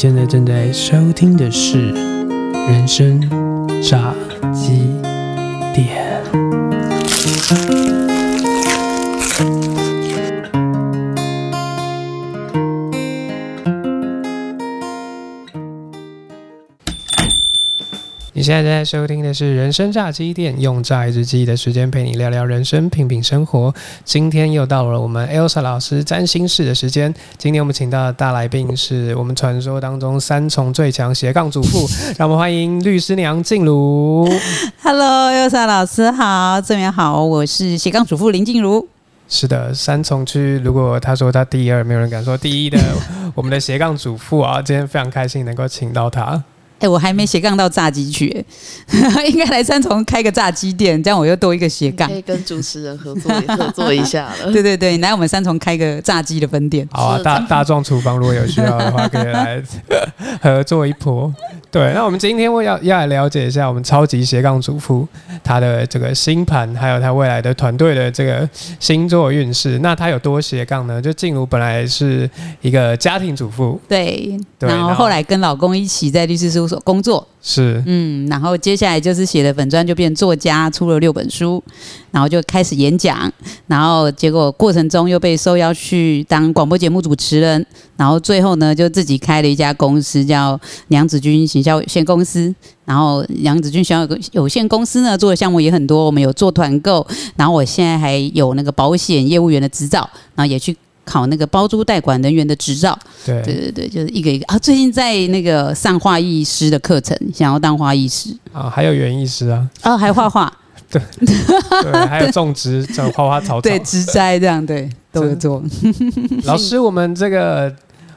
现在正在收听的是《人生炸现在正在收听的是《人生炸鸡店》，用炸一只鸡的时间陪你聊聊人生，品品生活。今天又到了我们 Elsa 老师占星室的时间。今天我们请到的大来宾是我们传说当中三重最强斜杠主妇，让我们欢迎律师娘静茹。Hello，Elsa 老师好，这边好，我是斜杠主妇林静茹。是的，三重区如果他说他第二，没有人敢说第一的，我们的斜杠主妇啊，今天非常开心能够请到他。哎、我还没斜杠到炸鸡去、欸 应该来三重开个炸鸡店，这样我又多一个斜杠可。以跟主持人合作合作一下了。对对对，来我们三重开个炸鸡的分店。好啊，大大众厨房如果有需要的话，可以来 合作一波。对，那我们今天会要要来了解一下我们超级斜杠主妇她的这个星盘，还有她未来的团队的这个星座运势。那她有多斜杠呢？就静茹本来是一个家庭主妇，对，对然后然后后来跟老公一起在律师事务所工作，是嗯，然后接下来就是写的粉砖，就变作家，出了六本书，然后就开始演讲，然后结果过程中又被受邀去当广播节目主持人，然后最后呢就自己开了一家公司，叫娘子军行销有限公司。然后娘子军行销有限公司呢做的项目也很多，我们有做团购，然后我现在还有那个保险业务员的执照，然后也去考那个包租代管人员的执照。对对对对，就是一个一个啊。最近在那个上画艺师的课程，想要当画艺师啊，还有园艺师啊，啊，还画画，对，还有种植这种花花草草。对，植栽这样，对，都有做。老师，我们这个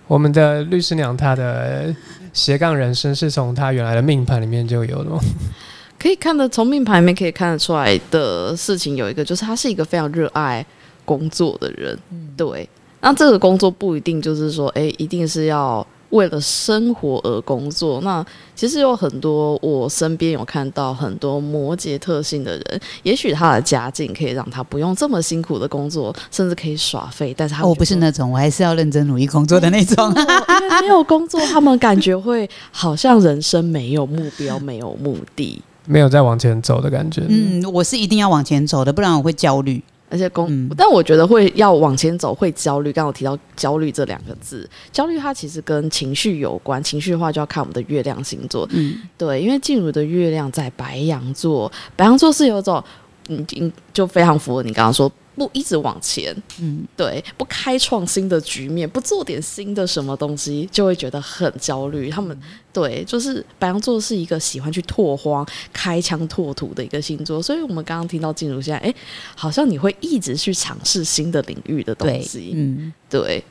我们的律师娘她的斜杠人生是从她原来的命盘里面就有的吗？可以看得从命盘里面可以看得出来的事情有一个，就是她是一个非常热爱工作的人。对，那这个工作不一定就是说，哎，一定是要为了生活而工作。那其实有很多我身边有看到很多摩羯特性的人，也许他的家境可以让他不用这么辛苦的工作，甚至可以耍废，但是他哦我不是那种，我还是要认真努力工作的那种。因为没有工作，他们感觉会好像人生没有目标、没有目的，没有再往前走的感觉。嗯，我是一定要往前走的，不然我会焦虑。而且工，嗯但我觉得会要往前走会焦虑。刚刚我提到焦虑这两个字，焦虑它其实跟情绪有关，情绪的话就要看我们的月亮星座。嗯，对，因为静茹的月亮在白羊座，白羊座是有一种，嗯，嗯就非常符合你刚刚说。不一直往前，嗯，对，不开创新的局面，不做点新的什么东西，就会觉得很焦虑。他们对，就是白羊座是一个喜欢去拓荒、开疆拓土的一个星座，所以我们刚刚听到进入现在，哎，好像你会一直去尝试新的领域的东，西，嗯。对，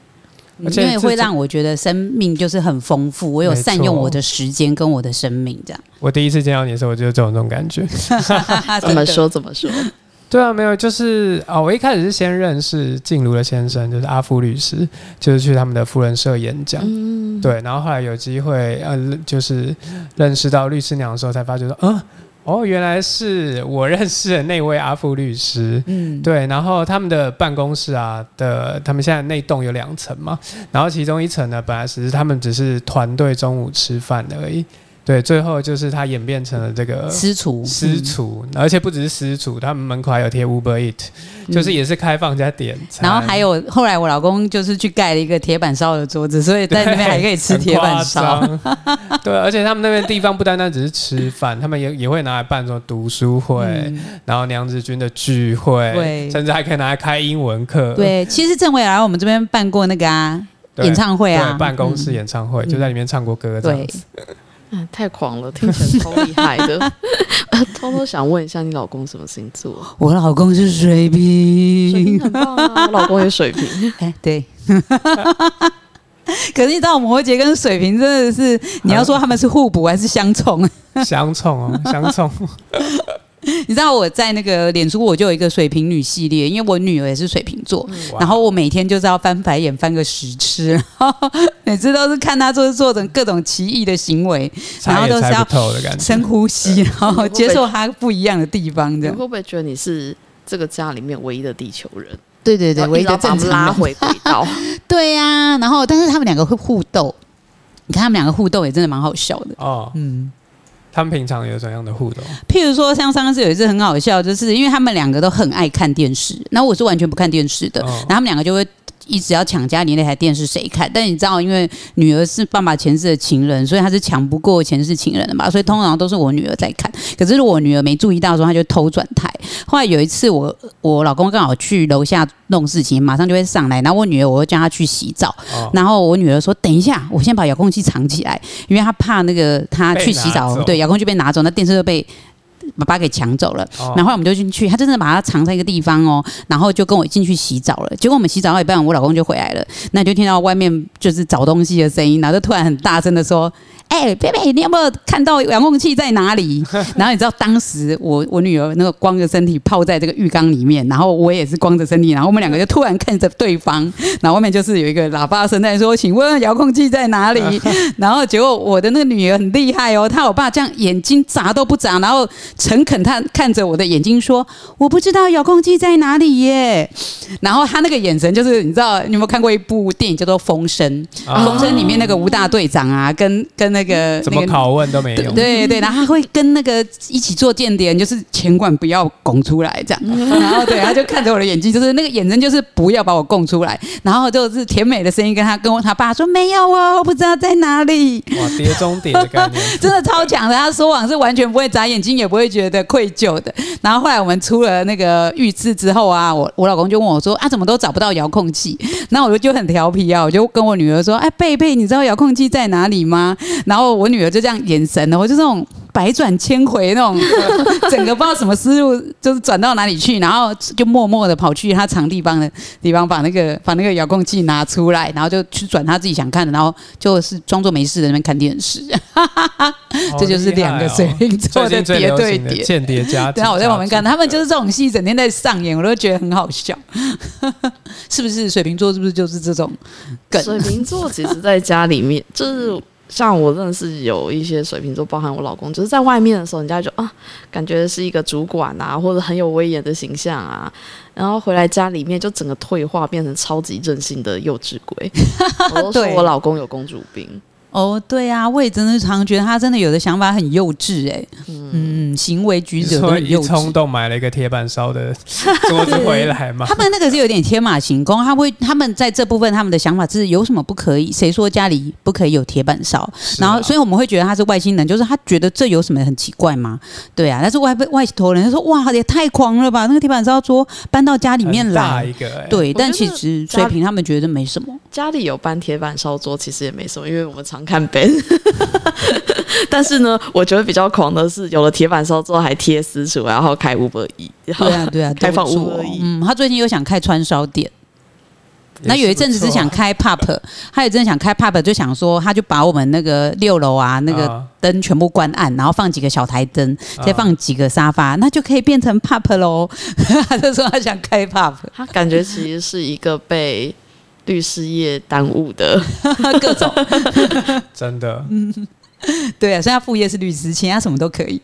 因为会让我觉得生命就是很丰富，我有善用我的时间跟我的生命，这样。我第一次见到你的时候，我就有这种这种感觉。怎么说怎么说，对啊，没有，就是啊、我一开始是先认识静茹的先生，就是阿富律师，就是去他们的夫人社演讲。嗯，对，然后后来有机会，呃，就是认识到律师娘的时候，才发觉说，嗯，哦，原来是我认识的那位阿富律师。嗯，对，然后他们的办公室啊的，他们现在那栋有两层嘛，然后其中一层呢，本来只是他们只是团队中午吃饭而已，对，最后就是它演变成了这个私厨，私厨，而且不只是私厨，他们门口还有贴 Uber Eat，、就是也是开放加点餐，嗯然后还有后来我老公就是去盖了一个铁板烧的桌子，所以在那边还可以吃铁板烧。对，而且他们那边地方不单单只是吃饭，他们也也会拿来办什么读书会，嗯。然后娘子军的聚会，甚至还可以拿来开英文课。对，其实郑伟来我们这边办过那个啊演唱会啊，对，办公室嗯。演唱会、就在里面唱过歌，这样对。子。嗯，太狂了，听起来超厉害的。偷偷想问一下，你老公什么星座？我老公是水水瓶瓶，很棒啊，我老公也水瓶。哎，对。可是你知道摩羯跟水瓶真的是，你要说他们是互补还是相冲？相冲哦，相冲。你知道我在那个脸书我就有一个水瓶女系列，因为我女儿也是水瓶座，然后我每天就是要翻白眼翻个十次，然 后每次都是看她做做成各种奇异的行为，然后都是要。深呼吸，然后接受她不一样的地方，这样你会。不会觉得你是这个家里面唯一的地球人？对对对，唯一的正常人。他们拉回轨道。对呀、然后但是他们两个会互斗，你看他们两个互斗也真的蛮好笑的。哦，嗯，他们平常有怎样的互动？譬如说，像上次有一次很好笑，就是因为他们两个都很爱看电视，然后我是完全不看电视的，哦然后他们两个就会一直要抢家里那台电视谁看。但你知道，因为女儿是爸爸前世的情人，所以她是抢不过前世情人的嘛，所以通常都是我女儿在看。可是如果我女儿没注意到的时候，她就偷转台。后来有一次我，我老公刚好去楼下弄事情，马上就会上来，然后我女儿我会叫她去洗澡，哦，然后我女儿说：“等一下，我先把遥控器藏起来，因为她怕那个她去洗澡，对，遥控器被拿走，那电视就被爸爸给抢走了。哦然后我们就进去，他真的把它藏在一个地方哦，然后就跟我进去洗澡了。结果我们洗澡到一半，我老公就回来了，那就听到外面就是找东西的声音，然后就突然很大声的说。哎，贝贝，你有没有看到遥控器在哪里？然后你知道当时我我女儿那个光着身体泡在这个浴缸里面，然后我也是光着身体，然后我们两个就突然看着对方，然后外面就是有一个喇叭声在说：“请问遥控器在哪里？” 然后结果我的那个女儿很厉害哦，她我爸这样眼睛眨都不眨，然后诚恳看看着我的眼睛说：“我不知道遥控器在哪里耶。”然后他那个眼神就是你知道你有没有看过一部电影叫做《风声》？啊风声里面那个吴大队长啊，跟跟那个那个怎么拷问都没用。对对，然后他会跟那个一起做间谍，就是钱管不要拱出来这样，然后对，他就看着我的眼睛，就是那个眼神就是不要把我供出来，然后就是甜美的声音跟他跟我他爸说没有哦，我不知道在哪里，哇，碟中谍的概念。真的超强的，他说谎是完全不会眨眼睛，也不会觉得愧疚的。然后后来我们出了那个浴室之后啊，我我老公就问我说啊，怎么都找不到遥控器？那我就就很调皮啊，我就跟我女儿说，哎，贝贝，你知道遥控器在哪里吗？然后我女儿就这样眼神呢，我就这种百转千回那种，整个不知道什么思路，就是转到哪里去，然后就默默的跑去他藏地方的地方，把那个把那个遥控器拿出来，然后就去转他自己想看的，然后就是装作没事的那边看电视。这就是两个水瓶座的叠对叠。间谍家庭。对啊，我在旁边看，他们就是这种戏整天在上演，我都觉得很好笑。是不是水瓶座？是不是就是这种梗？水瓶座其实在家里面，就是像我认识有一些水瓶座，包含我老公，就是在外面的时候，人家就啊，感觉是一个主管啊，或者很有威严的形象啊，然后回来家里面就整个退化，变成超级任性的幼稚鬼。我都说我老公有公主病。哦，对啊，我也真的常觉得他真的有的想法很幼稚哎、嗯，行为举止都所以一很幼稚。冲动买了一个铁板烧的桌子回来嘛他。们那个是有点天马行空，他会他们在这部分他们的想法是有什么不可以？谁说家里不可以有铁板烧？啊然后，所以我们会觉得他是外星人，就是他觉得这有什么很奇怪吗？对啊，但是外外头人就说哇，也太狂了吧！那个铁板烧桌搬到家里面来，一个、欸，对，但其实水平他们觉得没什么。家里有搬铁板烧桌，其实也没什么，因为我们常看 Ben。但是呢，我觉得比较狂的是，有了铁板烧之后还贴私厨，然后开 Uber E，对啊，对啊，开放五而已嗯，他最近又想开串烧店。那有一阵子是想开 pub，他有一阵想开 pub，就想说，他就把我们那个六楼啊那个啊灯全部关暗，然后放几个小台灯，再啊放几个沙发，那就可以变成 pub 喽。他就说他想开 pub，他感觉其实是一个被律师业耽误的。各种 真的，嗯 对啊，所以他副业是律师，其他什么都可以，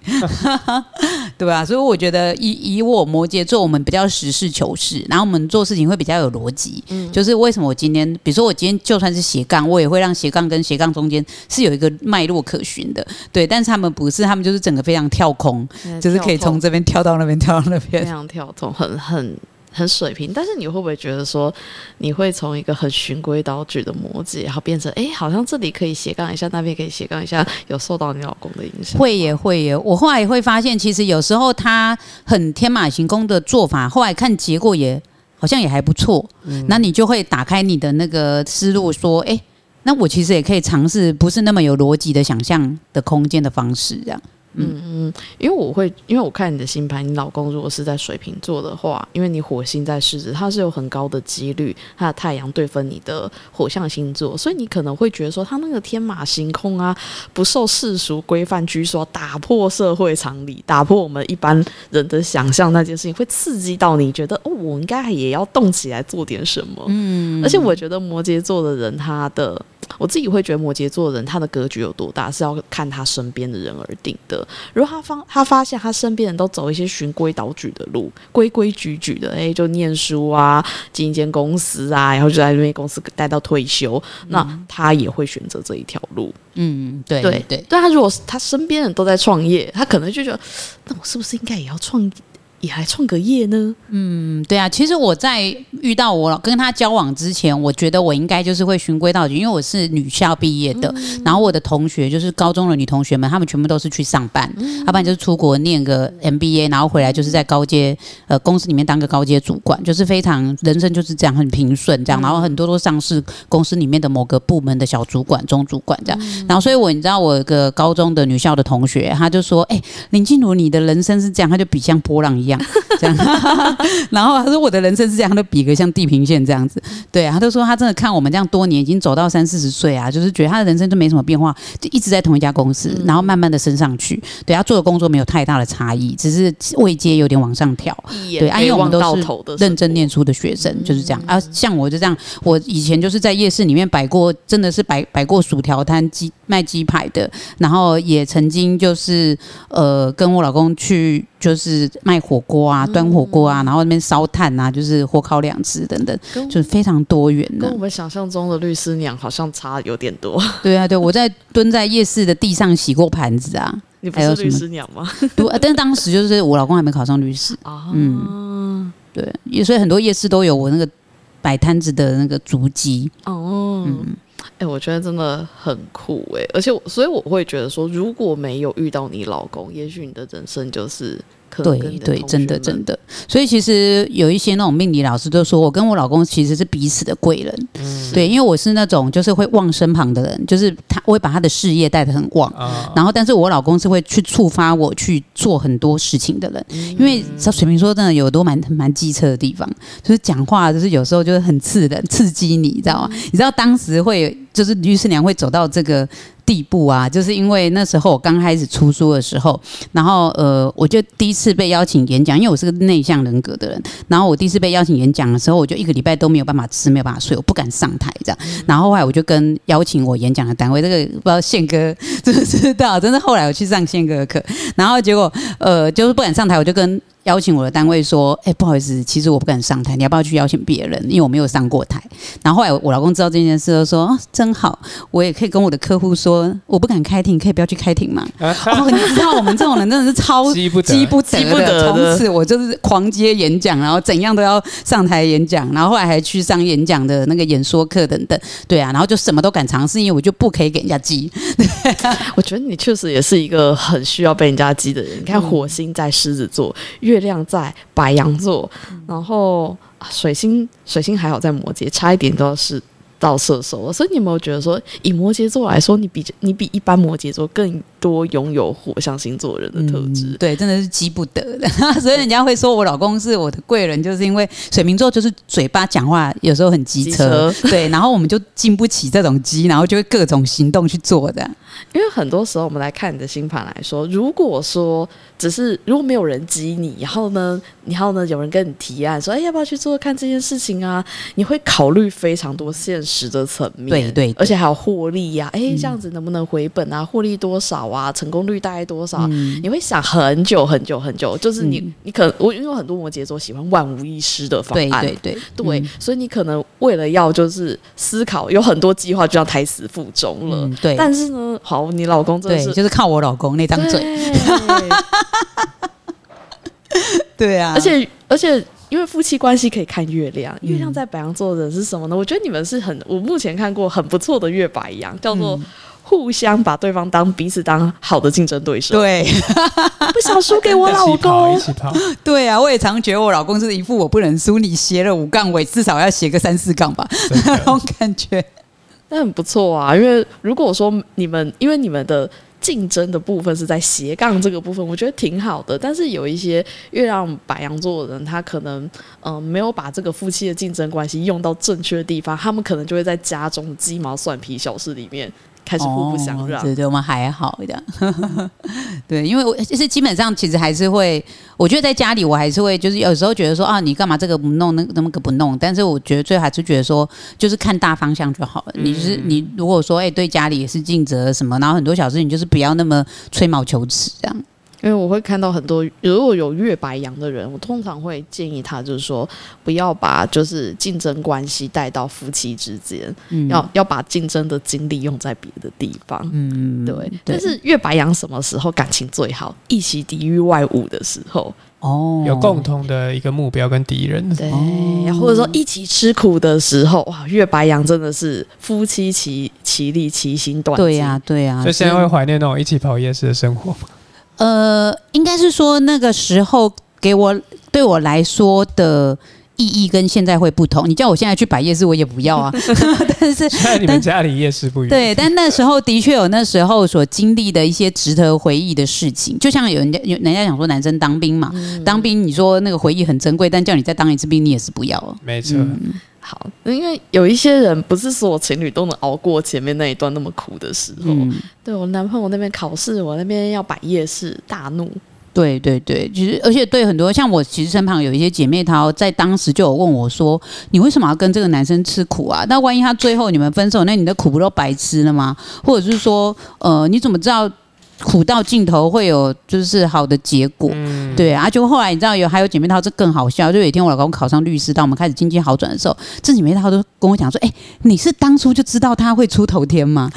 对啊，所以我觉得以以我摩羯座，我们比较实事求是，然后我们做事情会比较有逻辑。嗯就是为什么我今天，比如说我今天就算是斜杠，我也会让斜杠跟斜杠中间是有一个脉络可循的。对，但是他们不是，他们就是整个非常跳空，就是可以从这边跳到那边，跳到那边非。常跳动，很很很水平。但是你会不会觉得说，你会从一个很循规蹈矩的摩羯，然后变成哎，好像这里可以斜杠一下，那边可以斜杠一下，有受到你老公的影响？会耶，会耶。我后来会发现，其实有时候他很天马行空的做法，后来看结果也好像也还不错。那你就会打开你的那个思路，说，哎、那我其实也可以尝试不是那么有逻辑的想象的空间的方式，这样。嗯。嗯，因为我会，因为我看你的星盘，你老公如果是在水瓶座的话，因为你火星在狮子，他是有很高的几率，他的太阳对分你的火象星座，所以你可能会觉得说，他那个天马行空啊，不受世俗规范拘束，打破社会常理，打破我们一般人的想象，那件事情会刺激到你觉得，哦，我应该也要动起来做点什么。嗯，而且我觉得摩羯座的人，他的我自己会觉得摩羯座的人他的格局有多大，是要看他身边的人而定的。如果他发他发现他身边人都走一些循规蹈矩的路，规规矩矩的，哎，就念书啊，进一间公司啊，然后就在那边公司待到退休，那他也会选择这一条路。嗯，对对对，但他如果他身边人都在创业，他可能就觉得，那我是不是应该也要创？也还创个业呢？嗯，对啊。其实我在遇到我跟他交往之前，我觉得我应该就是会循规蹈矩，因为我是女校毕业的。然后我的同学就是高中的女同学们，她们全部都是去上班，要不然就是出国念个 MBA，然后回来就是在高阶呃公司里面当个高阶主管，就是非常人生就是这样很平顺这样。然后很多都上市公司里面的某个部门的小主管、中主管这样。然后所以我你知道我一个高中的女校的同学，她就说：“哎，林静茹，你的人生是这样，她就比像波浪一样。”这样，然后他说我的人生是这样，他都比个像地平线这样子。对啊，他就说他真的看我们这样多年，已经走到三四十岁啊，就是觉得他的人生就没什么变化，就一直在同一家公司，然后慢慢的升上去。对他做的工作没有太大的差异，只是位阶有点往上调。对，因为我们都是认真念书的学生，就是这样啊。像我就这样，我以前就是在夜市里面摆过，真的是摆摆过薯条摊、鸡卖鸡排的，然后也曾经就是呃跟我老公去。就是卖火锅啊，端火锅啊，然后那边烧炭啊，就是火烤两只等等，就是非常多元的。跟我们想象中的律师娘好像差有点多。对啊，对，我在蹲在夜市的地上洗过盘子啊。你不是律师娘吗？对，但是当时就是我老公还没考上律师啊。嗯，对，所以很多夜市都有我那个摆摊子的那个足迹。哦，嗯。哎，我觉得真的很酷哎，而且所以我会觉得说，如果没有遇到你老公，也许你的人生就是。对对，真的真的，所以其实有一些那种命理老师都说，我跟我老公其实是彼此的贵人。嗯，对，因为我是那种就是会旺身旁的人，就是他我会把他的事业带得很旺，然后但是我老公是会去触发我去做很多事情的人。因为水瓶座真的有多蛮蛮机车的地方，就是讲话就是有时候就是很刺人，刺激你，你知道吗？你知道当时会就是于师娘会走到这个。地步啊，就是因为那时候我刚开始出书的时候，然后呃，我就第一次被邀请演讲，因为我是个内向人格的人，然后我第一次被邀请演讲的时候，我就一个礼拜都没有办法吃，没有办法睡，我不敢上台这样。然后后来我就跟邀请我演讲的单位，这个不知道宪哥知不知道，真的后来我去上宪哥的课，然后结果呃，就是不敢上台，我就跟。邀请我的单位说：“哎，不好意思，其实我不敢上台，你要不要去邀请别人？因为我没有上过台。”然后后来我老公知道这件事，说：“哦，真好，我也可以跟我的客户说，我不敢开庭，可以不要去开庭嘛。”哦，你知道我们这种人真的是超激不激不得，从此我就是狂接演讲，然后怎样都要上台演讲，然后后来还去上演讲的那个演说课等等。对啊，然后就什么都敢尝试，因为我就不可以给人家激。我觉得你确实也是一个很需要被人家激的人。你看，火星在狮子座，越月亮在白羊座，然后水星水星还好在摩羯，差一点都要是到射手了。所以你有没有觉得说，以摩羯座来说，你比你比一般摩羯座更多拥有火象星座人的特质？对，真的是急不得的。所以人家会说我老公是我的贵人，就是因为水瓶座就是嘴巴讲话有时候很机车，对，然后我们就经不起这种机，然后就会各种行动去做的。因为很多时候我们来看你的星盘来说，如果说只是如果没有人激你，然后呢，然后呢有人跟你提案说，哎，要不要去做看这件事情啊？你会考虑非常多现实的层面，对对，而且还有获利呀，哎，这样子能不能回本啊？获利多少啊？成功率大概多少？你会想很久很久很久，就是你你可能我因为很多摩羯座喜欢万无一失的方案，对对对，所以你可能为了要就是思考有很多计划就要胎死腹中了，对，但是呢。好，你老公真的是就是靠我老公那张嘴，对 啊，而且而且因为夫妻关系可以看月亮，月亮在白羊座的人是什么呢？我觉得你们是很，我目前看过很不错的月白羊，叫做互相把对方当彼此当好的竞争对手，对，不想输给我老公，一起跑，对啊，我也常觉得我老公是一副我不能输，你斜了五杠，尾至少要斜个三四杠吧，那种感觉。那很不错啊，因为如果说你们，因为你们的竞争的部分是在斜杠这个部分，我觉得挺好的。但是有一些月亮白羊座的人，他可能嗯没有把这个夫妻的竞争关系用到正确的地方，他们可能就会在家中鸡毛蒜皮小事里面开始互不相让。哦对对，我们还好的。对，因为我就是基本上其实还是会，我觉得在家里我还是会，就是有时候觉得说啊，你干嘛这个不弄，那那么个不弄？但是我觉得最后还是觉得说，就是看大方向就好了。你就是你如果说哎、对家里也是尽责什么，然后很多小事情就是不要那么吹毛求疵这样。因为我会看到很多，如果有月白羊的人，我通常会建议他，就是说不要把就是竞争关系带到夫妻之间，嗯，要要把竞争的精力用在别的地方。嗯对，但是月白羊什么时候感情最好？一起抵御外物的时候，哦，有共同的一个目标跟敌人。对，哦或者说一起吃苦的时候，哇，月白羊真的是夫妻齐齐力，齐心断对呀、对呀、所以现在会怀念那种一起跑夜市的生活吗？呃，应该是说那个时候给我对我来说的意义跟现在会不同。你叫我现在去摆夜市，我也不要啊。但是虽然你们家里夜市不远，对，但那时候的确有那时候所经历的一些值得回忆的事情，就像有人家有人家讲说男生当兵嘛，当兵你说那个回忆很珍贵，但叫你再当一次兵，你也是不要啊。没错。好，因为有一些人不是所有情侣都能熬过前面那一段那么苦的时候。嗯，对我男朋友那边考试，我那边要摆夜市，大怒。对对对，其实而且对很多像我，其实身旁有一些姐妹她，在当时就有问我说：“你为什么要跟这个男生吃苦啊？那万一他最后你们分手，那你的苦不都白吃了吗？或者是说，呃，你怎么知道苦到尽头会有就是好的结果？”嗯，对啊，就后来你知道有还有姐妹淘，这更好笑。就有一天我老公考上律师，当我们开始经济好转的时候，这姐妹淘都跟我讲说：“哎、你是当初就知道他会出头天吗？”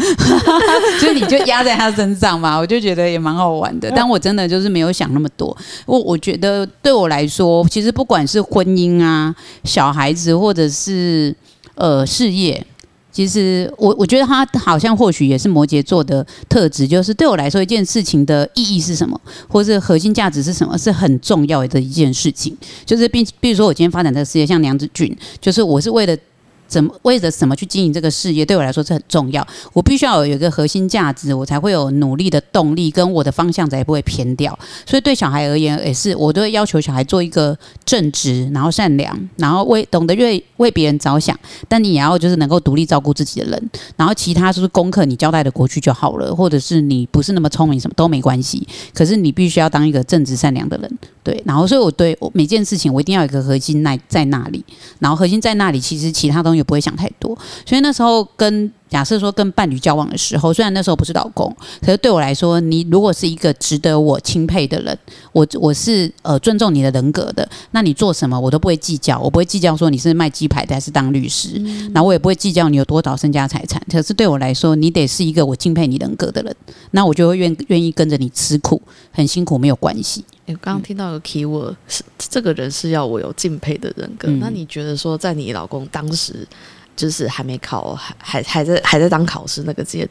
所以你就压在他身上嘛，我就觉得也蛮好玩的。但我真的就是没有想那么多。我我觉得对我来说，其实不管是婚姻啊、小孩子，或者是呃事业。其实我我觉得他好像或许也是摩羯座的特质，就是对我来说一件事情的意义是什么，或是核心价值是什么，是很重要的一件事情。就是比比如说我今天发展这个事业，像梁子俊，就是我是为了。怎么为了什么去经营这个事业，对我来说是很重要。我必须要有一个核心价值，我才会有努力的动力，跟我的方向才不会偏掉。所以对小孩而言，也是我都会要求小孩做一个正直，然后善良，然后为懂得为为别人着想，但你也要就是能够独立照顾自己的人。然后其他就是功课你交代的过去就好了，或者是你不是那么聪明，什么都没关系。可是你必须要当一个正直善良的人，对。然后所以我对我每件事情我一定要有一个核心在在那里，然后核心在那里，其实其他东西也不会想太多。所以那时候跟假设说跟伴侣交往的时候，虽然那时候不是老公，可是对我来说，你如果是一个值得我钦佩的人，我我是呃尊重你的人格的，那你做什么我都不会计较，我不会计较说你是卖鸡排的还是当律师，然后我也不会计较你有多少身家财产。可是对我来说，你得是一个我敬佩你人格的人，那我就会愿愿意跟着你吃苦，很辛苦没有关系。刚刚听到一个 key word 是这个人是要我有敬佩的人格。嗯那你觉得说，在你老公当时就是还没考，还还还在还在当考试那个阶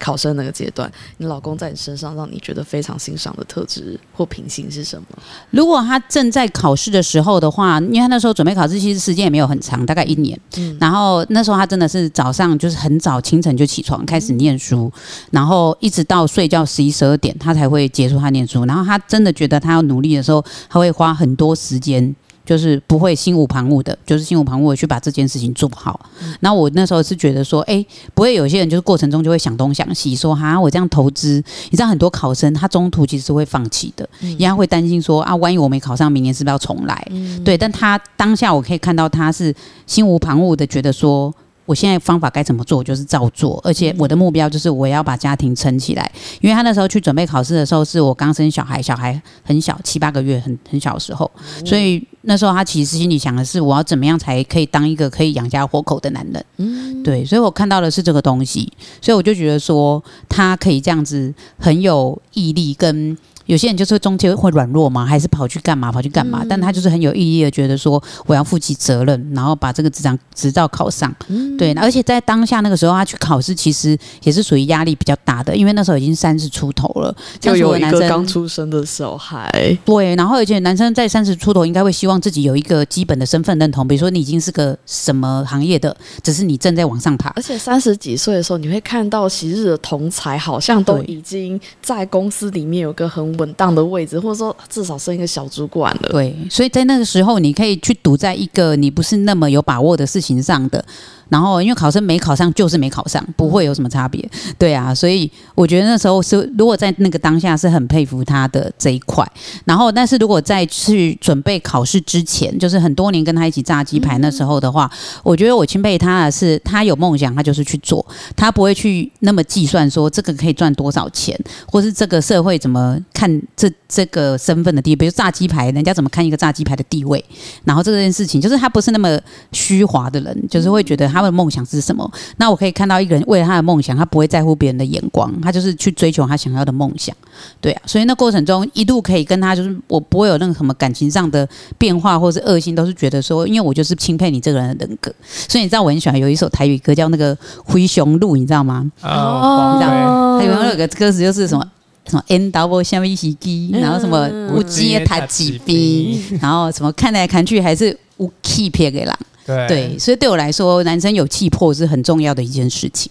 考生那个阶段，你老公在你身上让你觉得非常欣赏的特质或品性是什么？如果他正在考试的时候的话，因为他那时候准备考试，其实时间也没有很长，大概一年。嗯然后那时候他真的是早上就是很早清晨就起床开始念书，然后一直到睡觉十一十二点，他才会结束他念书。然后他真的觉得他要努力的时候，他会花很多时间。就是不会心无旁骛的，就是心无旁骛的去把这件事情做好。那我那时候是觉得说，哎、不会有些人就是过程中就会想东想西，说哈，我这样投资，你知道很多考生他中途其实是会放弃的，因为他会担心说啊，万一我没考上，明年是不是要重来？对，但他当下我可以看到他是心无旁骛的，觉得说。我现在方法该怎么做，我就是照做，而且我的目标就是我要把家庭撑起来。因为他那时候去准备考试的时候，是我刚生小孩，小孩很小，七八个月，很很小的时候，所以那时候他其实心里想的是，我要怎么样才可以当一个可以养家活口的男人。嗯，对，所以我看到的是这个东西，所以我就觉得说他可以这样子很有毅力，跟有些人就是中间会软弱嘛，还是跑去干嘛，跑去干嘛，但他就是很有意义的，觉得说我要负起责任，然后把这个执照执照考上。对，而且在当下那个时候，他去考试其实也是属于压力比较大的，因为那时候已经三十出头了，就有一个男生刚出生的小孩，对，然后而且男生在三十出头应该会希望自己有一个基本的身份认同，比如说你已经是个什么行业的，只是你正在往上爬。而且三十几岁的时候，你会看到昔日的同才好像都已经在公司里面有个很稳当的位置，或者说至少升一个小主管了。对，所以在那个时候，你可以去赌在一个你不是那么有把握的事情上的，然后因为考生没考上就是没考上，不会有什么差别。对啊，所以我觉得那时候是如果在那个当下是很佩服他的这一块。然后，但是如果在去准备考试之前，就是很多年跟他一起炸鸡排那时候的话，我觉得我钦佩他的是，他有梦想，他就是去做，他不会去那么计算说这个可以赚多少钱，或是这个社会怎么看这这个身份的地位，比如炸鸡排，人家怎么看一个炸鸡排的地位。然后这件事情，就是他不是那么虚华的人，就是会觉得他的梦想是什么。那我可以看到一个人为了他的梦想，他不会在乎别人的眼光，他就是去追求他想要的梦想。对啊，所以那过程中一度可以跟他，就是我不会有任何什么感情上的变化，或是恶心，都是觉得说，因为我就是钦佩你这个人的人格。所以你知道我很喜欢有一首台语歌叫那个《灰熊路》，你知道吗？哦，这样它有有个歌词就是什么什么 N W 下面一起机，然后什么无接他几笔，然后什么看来看去还是无气撇给狼。对对，所以对我来说，男生有气魄是很重要的一件事情。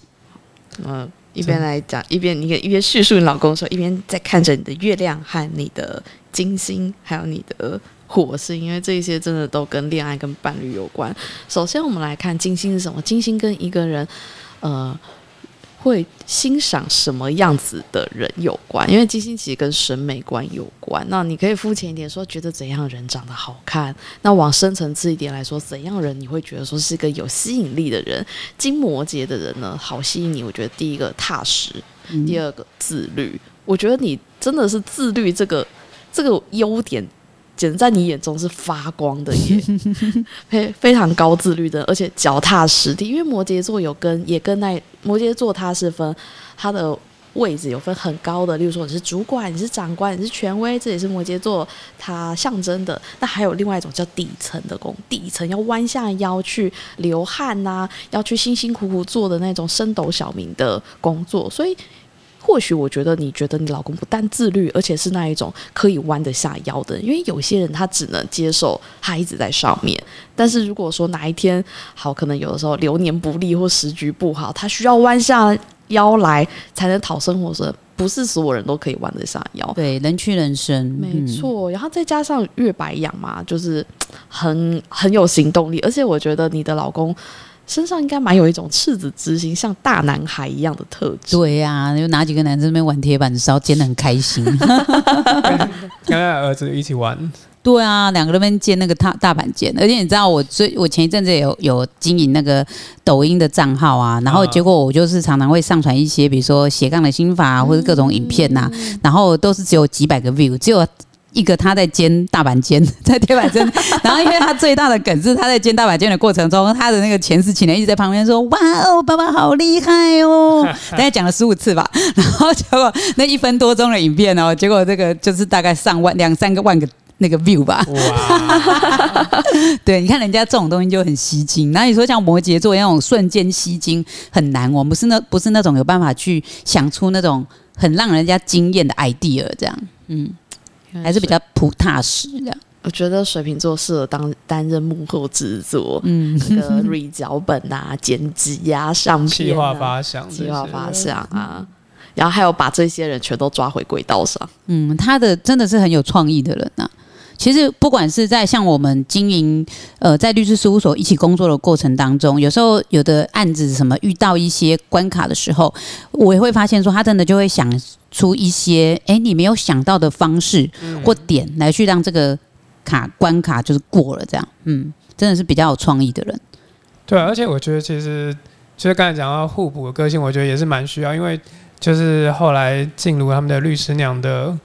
嗯，一边来讲，一边你一边叙述你老公说，一边在看着你的月亮和你的金星，还有你的火星，因为这些真的都跟恋爱跟伴侣有关。首先，我们来看金星是什么？金星跟一个人，呃。会欣赏什么样子的人有关，因为金星其实跟审美观有关。那你可以肤浅一点说，觉得怎样人长得好看？那往深层次一点来说，怎样人你会觉得说是一个有吸引力的人？金摩羯的人呢，好吸引你。我觉得第一个踏实，第二个自律。我觉得你真的是自律这个这个优点。简直在你眼中是发光的耶，非非常高自律的，而且脚踏实地。因为摩羯座有跟也跟那摩羯座，它是分它的位置有分很高的，例如说你是主管，你是长官，你是权威，这也是摩羯座它象征的。那还有另外一种叫底层的工，底层要弯下腰去流汗呐，要去辛辛苦苦做的那种升斗小民的工作，所以。或许我觉得你觉得你老公不但自律，而且是那一种可以弯得下腰的。因为有些人他只能接受他一直在上面，但是如果说哪一天好，可能有的时候流年不利或时局不好，他需要弯下腰来才能讨生活时，不是所有人都可以弯得下腰。对，人去人生，没错。然后再加上月白羊嘛，就是很很有行动力，而且我觉得你的老公。身上应该蛮有一种赤子之心，像大男孩一样的特质。对呀，有哪几个男生那边玩铁板烧，煎的很开心，跟儿子一起玩。对啊，两个那边煎那个大大板煎，而且你知道，我最我前一阵子有有经营那个抖音的账号啊，然后结果我就是常常会上传一些，比如说斜杠的心法啊或者各种影片呐，然后都是只有几百个 view，只有。一个他在煎大板煎，在铁板煎，然后因为他最大的梗是他在煎大板煎的过程中，他的那个前世情人一直在旁边说：“哇哦，爸爸好厉害哦！” 大概讲了十五次吧，然后结果那一分多钟的影片哦，结果这个就是大概上万两三个万个那个 view 吧。哇！对，你看人家这种东西就很吸睛。那你说像摩羯座那种瞬间吸睛很难，我们不是那不是那种有办法去想出那种很让人家惊艳的 idea 这样，嗯。还是比较普踏实的。我觉得水瓶座适合当担任幕后制作，嗯，那个蕊脚本啊、剪辑呀、上片、计划发想、计划发想啊，然后还有把这些人全都抓回轨道上。嗯，他的真的是很有创意的人呐。其实不管是在像我们经营呃在律师事务所一起工作的过程当中，有时候有的案子什么遇到一些关卡的时候，我也会发现说他真的就会想出一些哎你没有想到的方式或点来去让这个卡关卡就是过了这样，嗯，真的是比较有创意的人。对，而且我觉得其实就是刚才讲到互补的个性，我觉得也是蛮需要，因为就是后来进入他们的律师娘的。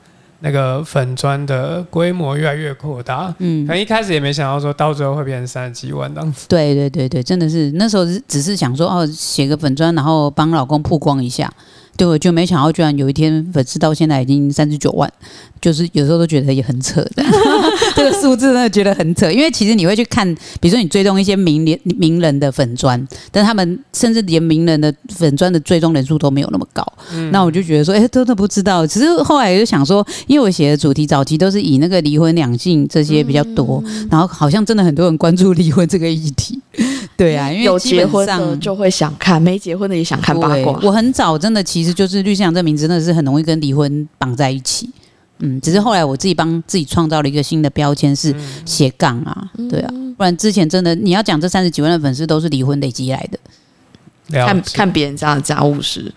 那个粉砖的规模越来越扩大，嗯，可能一开始也没想到说到最后会变成三十几万这样子。对对对对，真的是那时候是只是想说哦，写个粉砖，然后帮老公曝光一下。对，我就没想到，居然有一天粉丝到现在已经三十九万，就是有时候都觉得也很扯的。这个数字真的觉得很扯，因为其实你会去看，比如说你追踪一些名人名人的粉砖，但他们甚至连名人的粉砖的追踪人数都没有那么高。那我就觉得说，哎，真的不知道。其实后来就想说，因为我写的主题早期都是以那个离婚、两性这些比较多，然后好像真的很多人关注离婚这个议题。对啊，因为有结婚的就会想看，没结婚的也想看八卦。我很早真的其实就是律师长这名字，真的是很容易跟离婚绑在一起。嗯，只是后来我自己帮自己创造了一个新的标签是斜杠啊，对啊，不然之前真的你要讲这三十几万的粉丝都是离婚累积来的，看看别人家的家务事，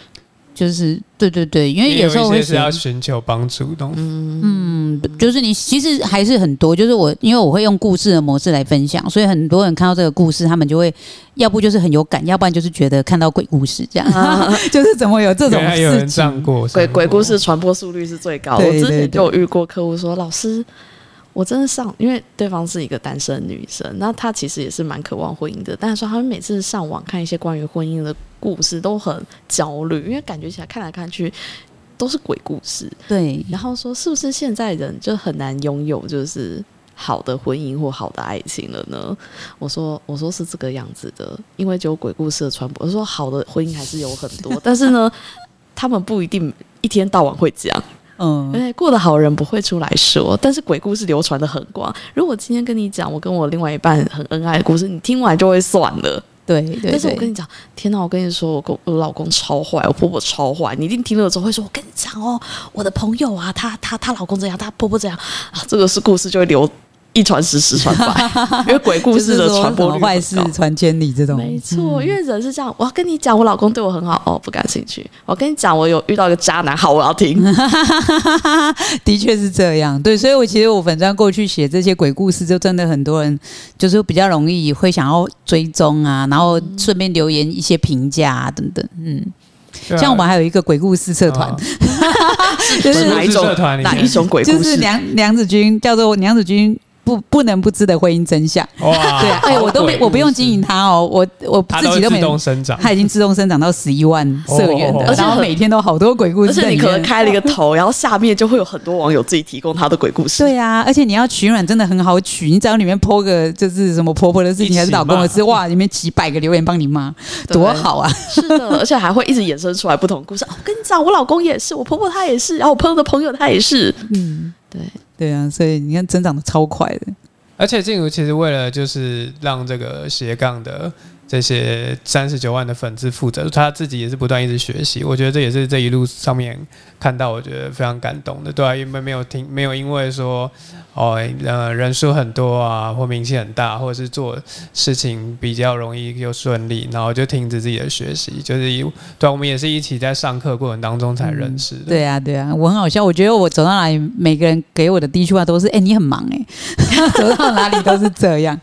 就是对对对，因为有时候会写一些是要寻求帮助的。嗯，就是你其实还是很多，就是我因为我会用故事的模式来分享，所以很多人看到这个故事，他们就会要不就是很有感，要不然就是觉得看到鬼故事这样，就是怎么有这种有人事情。这样过鬼鬼故事传播速率是最高的。我之前就有遇过客户说，老师。我真的上，因为对方是一个单身女生，那她其实也是蛮渴望婚姻的，但是说她们每次上网看一些关于婚姻的故事都很焦虑，因为感觉起来看来看去都是鬼故事，对，然后说是不是现在人就很难拥有就是好的婚姻或好的爱情了呢？我说我说是这个样子的，因为只有鬼故事的传播。我说好的婚姻还是有很多，但是呢，他们不一定一天到晚会讲。嗯，因为，过得好人不会出来说，但是鬼故事流传的很广。如果今天跟你讲我跟我另外一半很恩爱的故事，你听完就会算了。对对对，但是我跟你讲，天哪！我跟你说，我公我老公超坏，我婆婆超坏。你一定听了之后会说，我跟你讲哦，我的朋友啊，她她她老公这样，她婆婆这样啊，这个是故事就会流一传十，十传百，因为鬼故事的传播率坏事很高。传千里这种，没错，因为人是这样。我要跟你讲，我老公对我很好哦，不感兴趣。我跟你讲，我有遇到一个渣男，好，我要听。的确是这样，对，所以我其实我粉专过去写这些鬼故事，就真的很多人就是比较容易会想要追踪啊，然后顺便留言一些评价啊等等，嗯，像我们还有一个鬼故事社团，啊 就是哪一种哪一种鬼故事？就是娘娘子军叫做娘子军不不能不知的婚姻真相，哇，对啊，哎，我都没我不用经营它哦，我我自自己都没。动生长。它已经自动生长到十一万社员的，哦而且很然后每天都好多鬼故而且你可能。开了一个头，然后下面就会有很多网友自己提供他的鬼故事。对啊，而且你要取暖真的很好取，你只要里面 po 个就是什么婆婆的事情还是老公的事，哇，里面几百个留言帮你骂，多好啊！是的，而且还会一直衍生出来不同的故事。哦，我跟你讲，我老公也是，我婆婆她也是，然后我朋友的朋友他也是。嗯，对，对啊，所以你看增长的超快的。而且静茹其实为了就是让这个斜杠的这些三十九万的粉丝负责，他自己也是不断一直学习。我觉得这也是这一路上面看到我觉得非常感动的，对啊，因为没有听没有因为说哦呃人数很多啊或名气很大，或者是做事情比较容易又顺利，然后就停止自己的学习，就是一对、我们也是一起在上课过程当中才认识的。对啊，对啊，我很好笑。我觉得我走到哪里，每个人给我的第一句话都是：“哎、你很忙哎、走到哪里都是这样。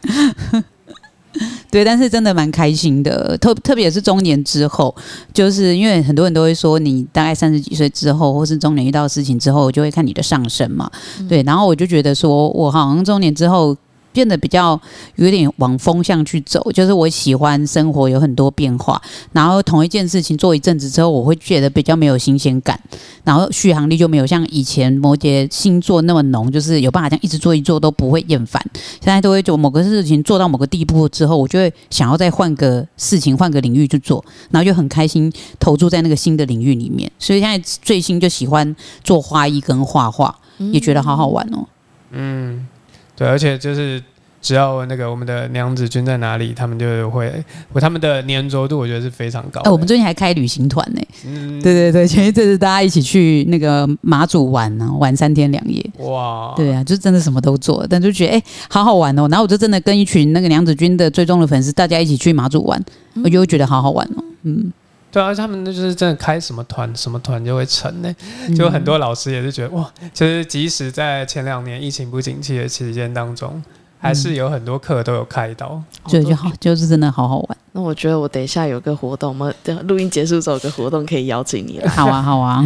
对，但是真的蛮开心的，特特别是中年之后，就是因为很多人都会说，你大概三十几岁之后，或是中年遇到事情之后，就会看你的上升嘛。对，然后我就觉得说，我好像中年之后。变得比较有点往风向去走，就是我喜欢生活有很多变化，然后同一件事情做一阵子之后，我会觉得比较没有新鲜感，然后续航力就没有像以前摩羯星座那么浓，就是有办法这样一直做一做都不会厌烦。现在都会做某个事情做到某个地步之后，我就会想要再换个事情、换个领域去做，然后就很开心投注在那个新的领域里面。所以现在最新就喜欢做花艺跟画画，也觉得好好玩哦。嗯，对，而且就是只要那个我们的娘子军在哪里，他们就会，他们的粘着度我觉得是非常高哎、的。我们最近还开旅行团呢、嗯，对对对，前一阵子大家一起去那个马祖玩呢、玩三天两夜。哇，对啊，就真的什么都做，但就觉得哎、好好玩哦。然后我就真的跟一群那个娘子军的追踪的粉丝，大家一起去马祖玩，我就会觉得好好玩哦。嗯，对啊，他们那就是真的开什么团什么团就会成呢、嗯就很多老师也是觉得哇，其实即使在前两年疫情不景气的期间当中，还是有很多课都有开到。就就好，就是真的好好玩。那我觉得我等一下有个活动，我们等录音结束之后有个活动可以邀请你了，好啊，好啊，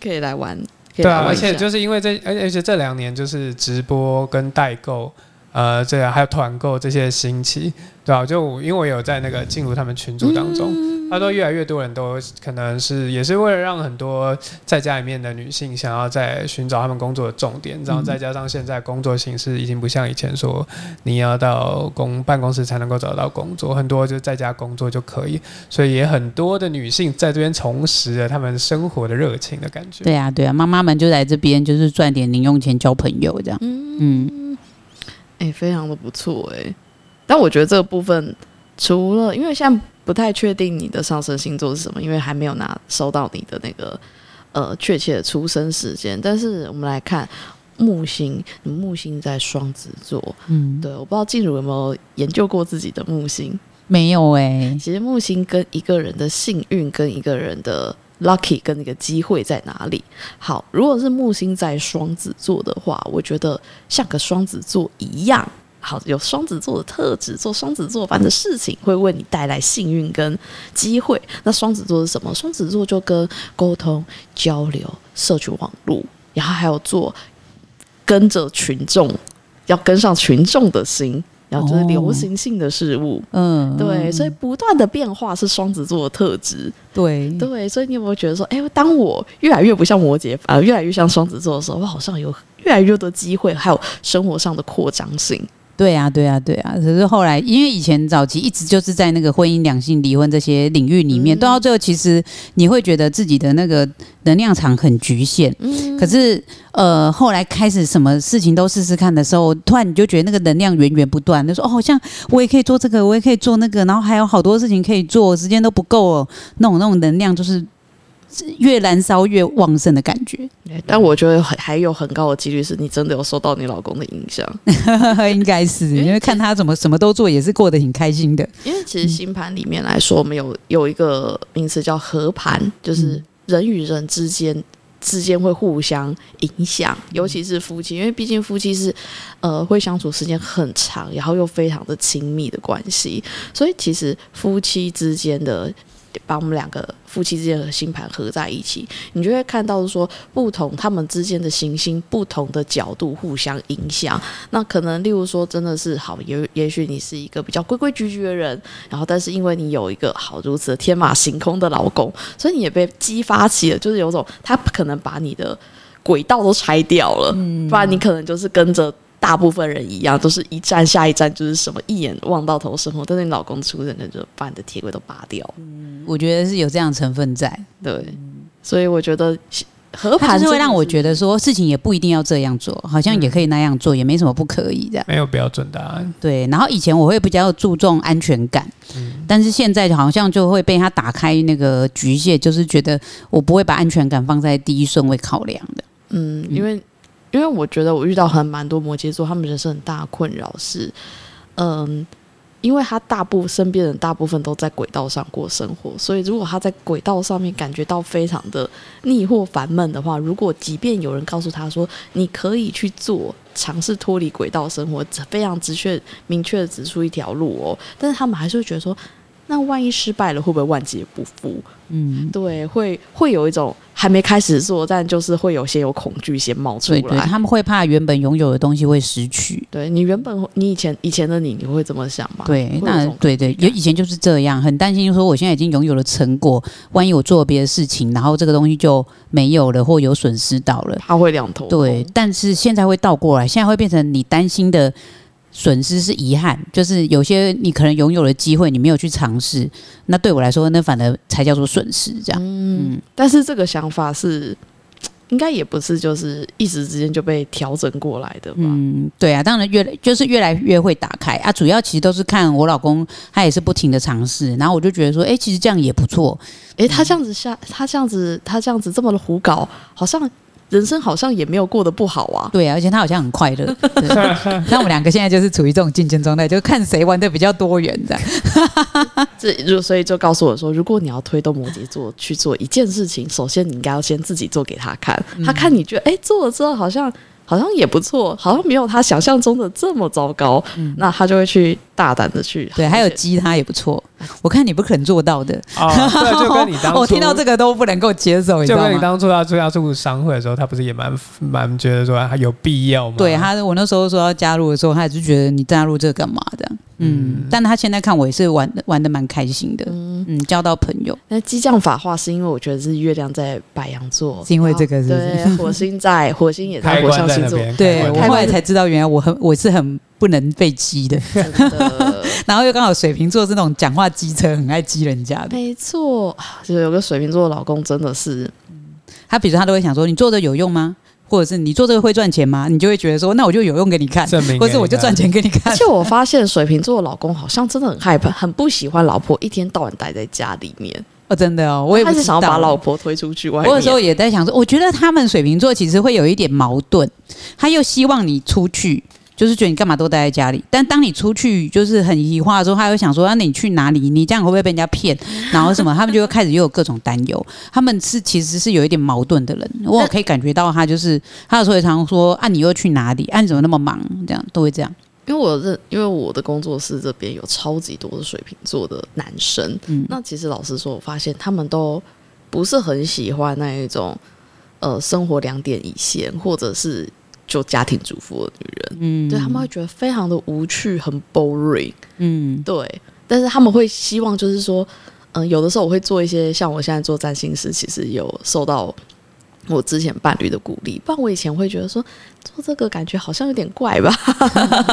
可以来玩。以对啊，而且就是因为这，而且而且这两年就是直播跟代购，呃，这样还有团购这些兴起，对啊，就因为我有在那个进入他们群组当中，他说越来越多人都可能是也是为了让很多在家里面的女性想要在寻找他们工作的重点，然后再加上现在工作形式已经不像以前说你要到公办公室才能够找到工作，很多就在家工作就可以，所以也很多的女性在这边重拾了他们生活的热情的感觉。对啊，对啊，妈妈们就来这边就是赚点零用钱交朋友这样。嗯，哎、非常的不错哎、但我觉得这个部分，除了因为现在不太确定你的上升星座是什么，因为还没有拿收到你的那个呃确切的出生时间，但是我们来看木星，木星在双子座，嗯，对，我不知道静茹有没有研究过自己的木星。没有哎、其实木星跟一个人的幸运跟一个人的 lucky 跟那个机会在哪里？好，如果是木星在双子座的话，我觉得像个双子座一样。好，有双子座的特质，做双子座般的事情，会为你带来幸运跟机会。那双子座是什么？双子座就跟沟通、交流、社群网络，然后还有做跟着群众，要跟上群众的心，然后就是流行性的事物。嗯，对，所以不断的变化是双子座的特质。对对，所以你有没有觉得说，哎，当我越来越不像摩羯，反而越来越像双子座的时候，我好像有越来越多的机会，还有生活上的扩张性。对啊，对啊，对啊。可是后来，因为以前早期一直就是在那个婚姻、两性、离婚这些领域里面，嗯到最后，其实你会觉得自己的那个能量场很局限。嗯，可是，呃，后来开始什么事情都试试看的时候，突然你就觉得那个能量源源不断，就说哦，好像我也可以做这个，我也可以做那个，然后还有好多事情可以做，时间都不够哦。那种那种能量就是越燃烧越旺盛的感觉，但我觉得还还有很高的几率是你真的有受到你老公的影响，应该是因为看他怎么什么都做，也是过得挺开心的。因为其实星盘里面来说，我们有有一个名词叫合盘，就是人与人之间。之间会互相影响，尤其是夫妻，因为毕竟夫妻是呃会相处时间很长，然后又非常的亲密的关系，所以其实夫妻之间的把我们两个夫妻之间的星盘合在一起，你就会看到说不同他们之间的行星不同的角度互相影响。那可能例如说真的是好，也也许你是一个比较规规矩矩的人，然后但是因为你有一个好如此天马行空的老公，所以你也被激发起了，就是有种他可能把你的轨道都拆掉了，不然你可能就是跟着。大部分人一样，都是一站下一站就是什么，一眼望到头生活。但是你老公出人，就把你的铁轨都拔掉。我觉得是有这样成分在。对，所以我觉得合盘是会让我。觉得说事情也不一定要这样做，好像也可以那样做，也没什么不可以的。没有标准答案。对，然后以前我会比较注重安全感，但是现在好像就会被他打开那个局限，就是觉得我不会把安全感放在第一顺位考量的。嗯，因为因为我觉得我遇到很蛮多摩羯座，他们人生很大的困扰是，嗯，因为他大部身边人大部分都在轨道上过生活，所以如果他在轨道上面感觉到非常的腻或烦闷的话，如果即便有人告诉他说你可以去做。尝试脱离轨道生活，非常直确、明确的指出一条路哦，但是他们还是会觉得说，那万一失败了，会不会万劫不复？嗯，对，会会有一种还没开始做，但就是会有些有恐惧先冒出对对，来。他们会怕原本拥有的东西会失去。对你原本你以前以前的你，你会这么想吗？对，那对对，有以前就是这样，很担心就说我现在已经拥有了成果，万一我做了别的事情，然后这个东西就没有了，或有损失到了。他会两头对，但是现在会倒过来，现在会变成你担心的损失是遗憾，就是有些你可能拥有的机会，你没有去尝试，那对我来说，那反而才叫做损失。这样，嗯，但是这个想法是应该也不是就是一时之间就被调整过来的吧？嗯，对啊，当然越就是越来越会打开啊，主要其实都是看我老公，他也是不停的尝试，然后我就觉得说，哎、其实这样也不错，诶，他这样子下，他这样子，他这样子这么的胡搞，好像人生好像也没有过得不好啊。对啊，而且他好像很快乐。对那我们两个现在就是处于这种竞争状态，就看谁玩的比较多元这样。这就所以就告诉我说，如果你要推动摩羯座去做一件事情，首先你应该要先自己做给他看，嗯他看你觉得哎、诶做了之后好像好像也不错，好像没有他想象中的这么糟糕，那他就会去大胆的去嗯对，还有而且激他也不错。我看你不可能做到的。哦，对，就跟你 当初，我听到这个都不能够接受，你知就跟你？当初要做要入商会的时候，他不是也蛮蛮觉得说他有必要吗？对他，我那时候说要加入的时候，他也是觉得你加入这个干嘛的？嗯，但他现在看我也是玩玩的蛮开心的，嗯交到朋友。那激将法化是因为我觉得是月亮在白羊座，是因为这个是是对，火星在火星也在火象星座，对我后来才知道，原来我很我是很不能被激的，然后又刚好水瓶座是那种讲话机车，很爱激人家的。没错。就有个水瓶座的老公真的是他比如说他都会想说，你做这有用吗？或者是你做这个会赚钱吗？你就会觉得说，那我就有用给你看，证明你看，或者是我就赚钱给你看而。且我发现水瓶座的老公好像真的很害怕，很不喜欢老婆一天到晚待在家里面。哦，真的哦，我也不是想要把老婆推出去外面。我有时候也在想说，我觉得他们水瓶座其实会有一点矛盾，他又希望你出去，就是觉得你干嘛都待在家里，但当你出去就是很疑化的时候，他会想说，那、你去哪里？你这样会不会被人家骗？然后什么？他们就会开始又有各种担忧。他们是其实是有一点矛盾的人，我可以感觉到他就是他有时候也常说啊，你又去哪里？啊，你怎么那么忙？这样都会这样。因为我认，因为我的工作室这边有超级多的水瓶座的男生，嗯那其实老实说，我发现他们都不是很喜欢那一种呃生活两点一线，或者是就家庭主妇的女人，嗯，对他们会觉得非常的无趣，很 boring，嗯。对，但是他们会希望就是说，嗯、有的时候我会做一些，像我现在做占星师，其实有受到我之前伴侣的鼓励，不然我以前会觉得说做这个感觉好像有点怪吧，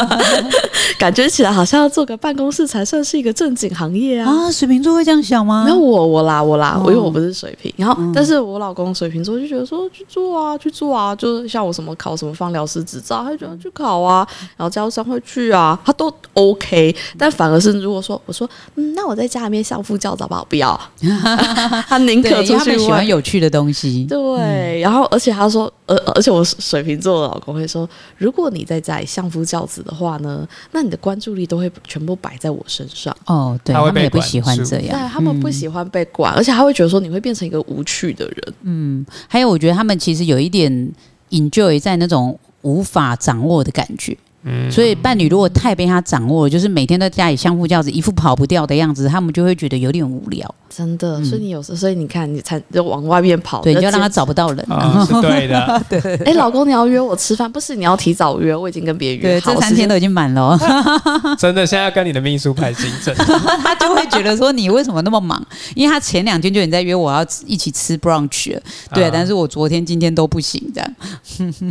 感觉起来好像要做个办公室才算是一个正经行业啊。啊，水瓶座会这样想吗？没有我我啦我啦，因为我不是水瓶，然后、嗯但是我老公水瓶座就觉得说去做啊去做啊，就是像我什么考什么放疗师执照，他就觉得去考啊，然后加入商会去啊，他都 OK，但反而是如果说我说嗯，那我在家里面相夫教子好不好？不要，他宁对，可出去他们喜欢。有趣的东西。对，然后而且他说，而而且我水瓶座的老公会说，如果你在家里相夫教子的话呢，那你的关注力都会全部摆在我身上。哦，对，他会被他们也不喜欢束这样，对他们不喜欢被管，而且他会觉得说你会变成一个无趣的人。嗯，还有我觉得他们其实有一点 enjoy 在那种无法掌握的感觉。嗯，所以伴侣如果太被他掌握了，就是每天在家里相夫教子，一副跑不掉的样子，他们就会觉得有点无聊。真的，所以你有时，所以你看，你才就往外面跑，嗯对，你就让他找不到人。啊，是对的，对哎、老公，你要约我吃饭，不是你要提早约，我已经跟别人约对，好。这三天都已经满了哦，真的，现在要跟你的秘书排行程，他就会觉得说你为什么那么忙？因为他前两天就已经在约我要一起吃 brunch，对，啊但是我昨天、今天都不行，这样。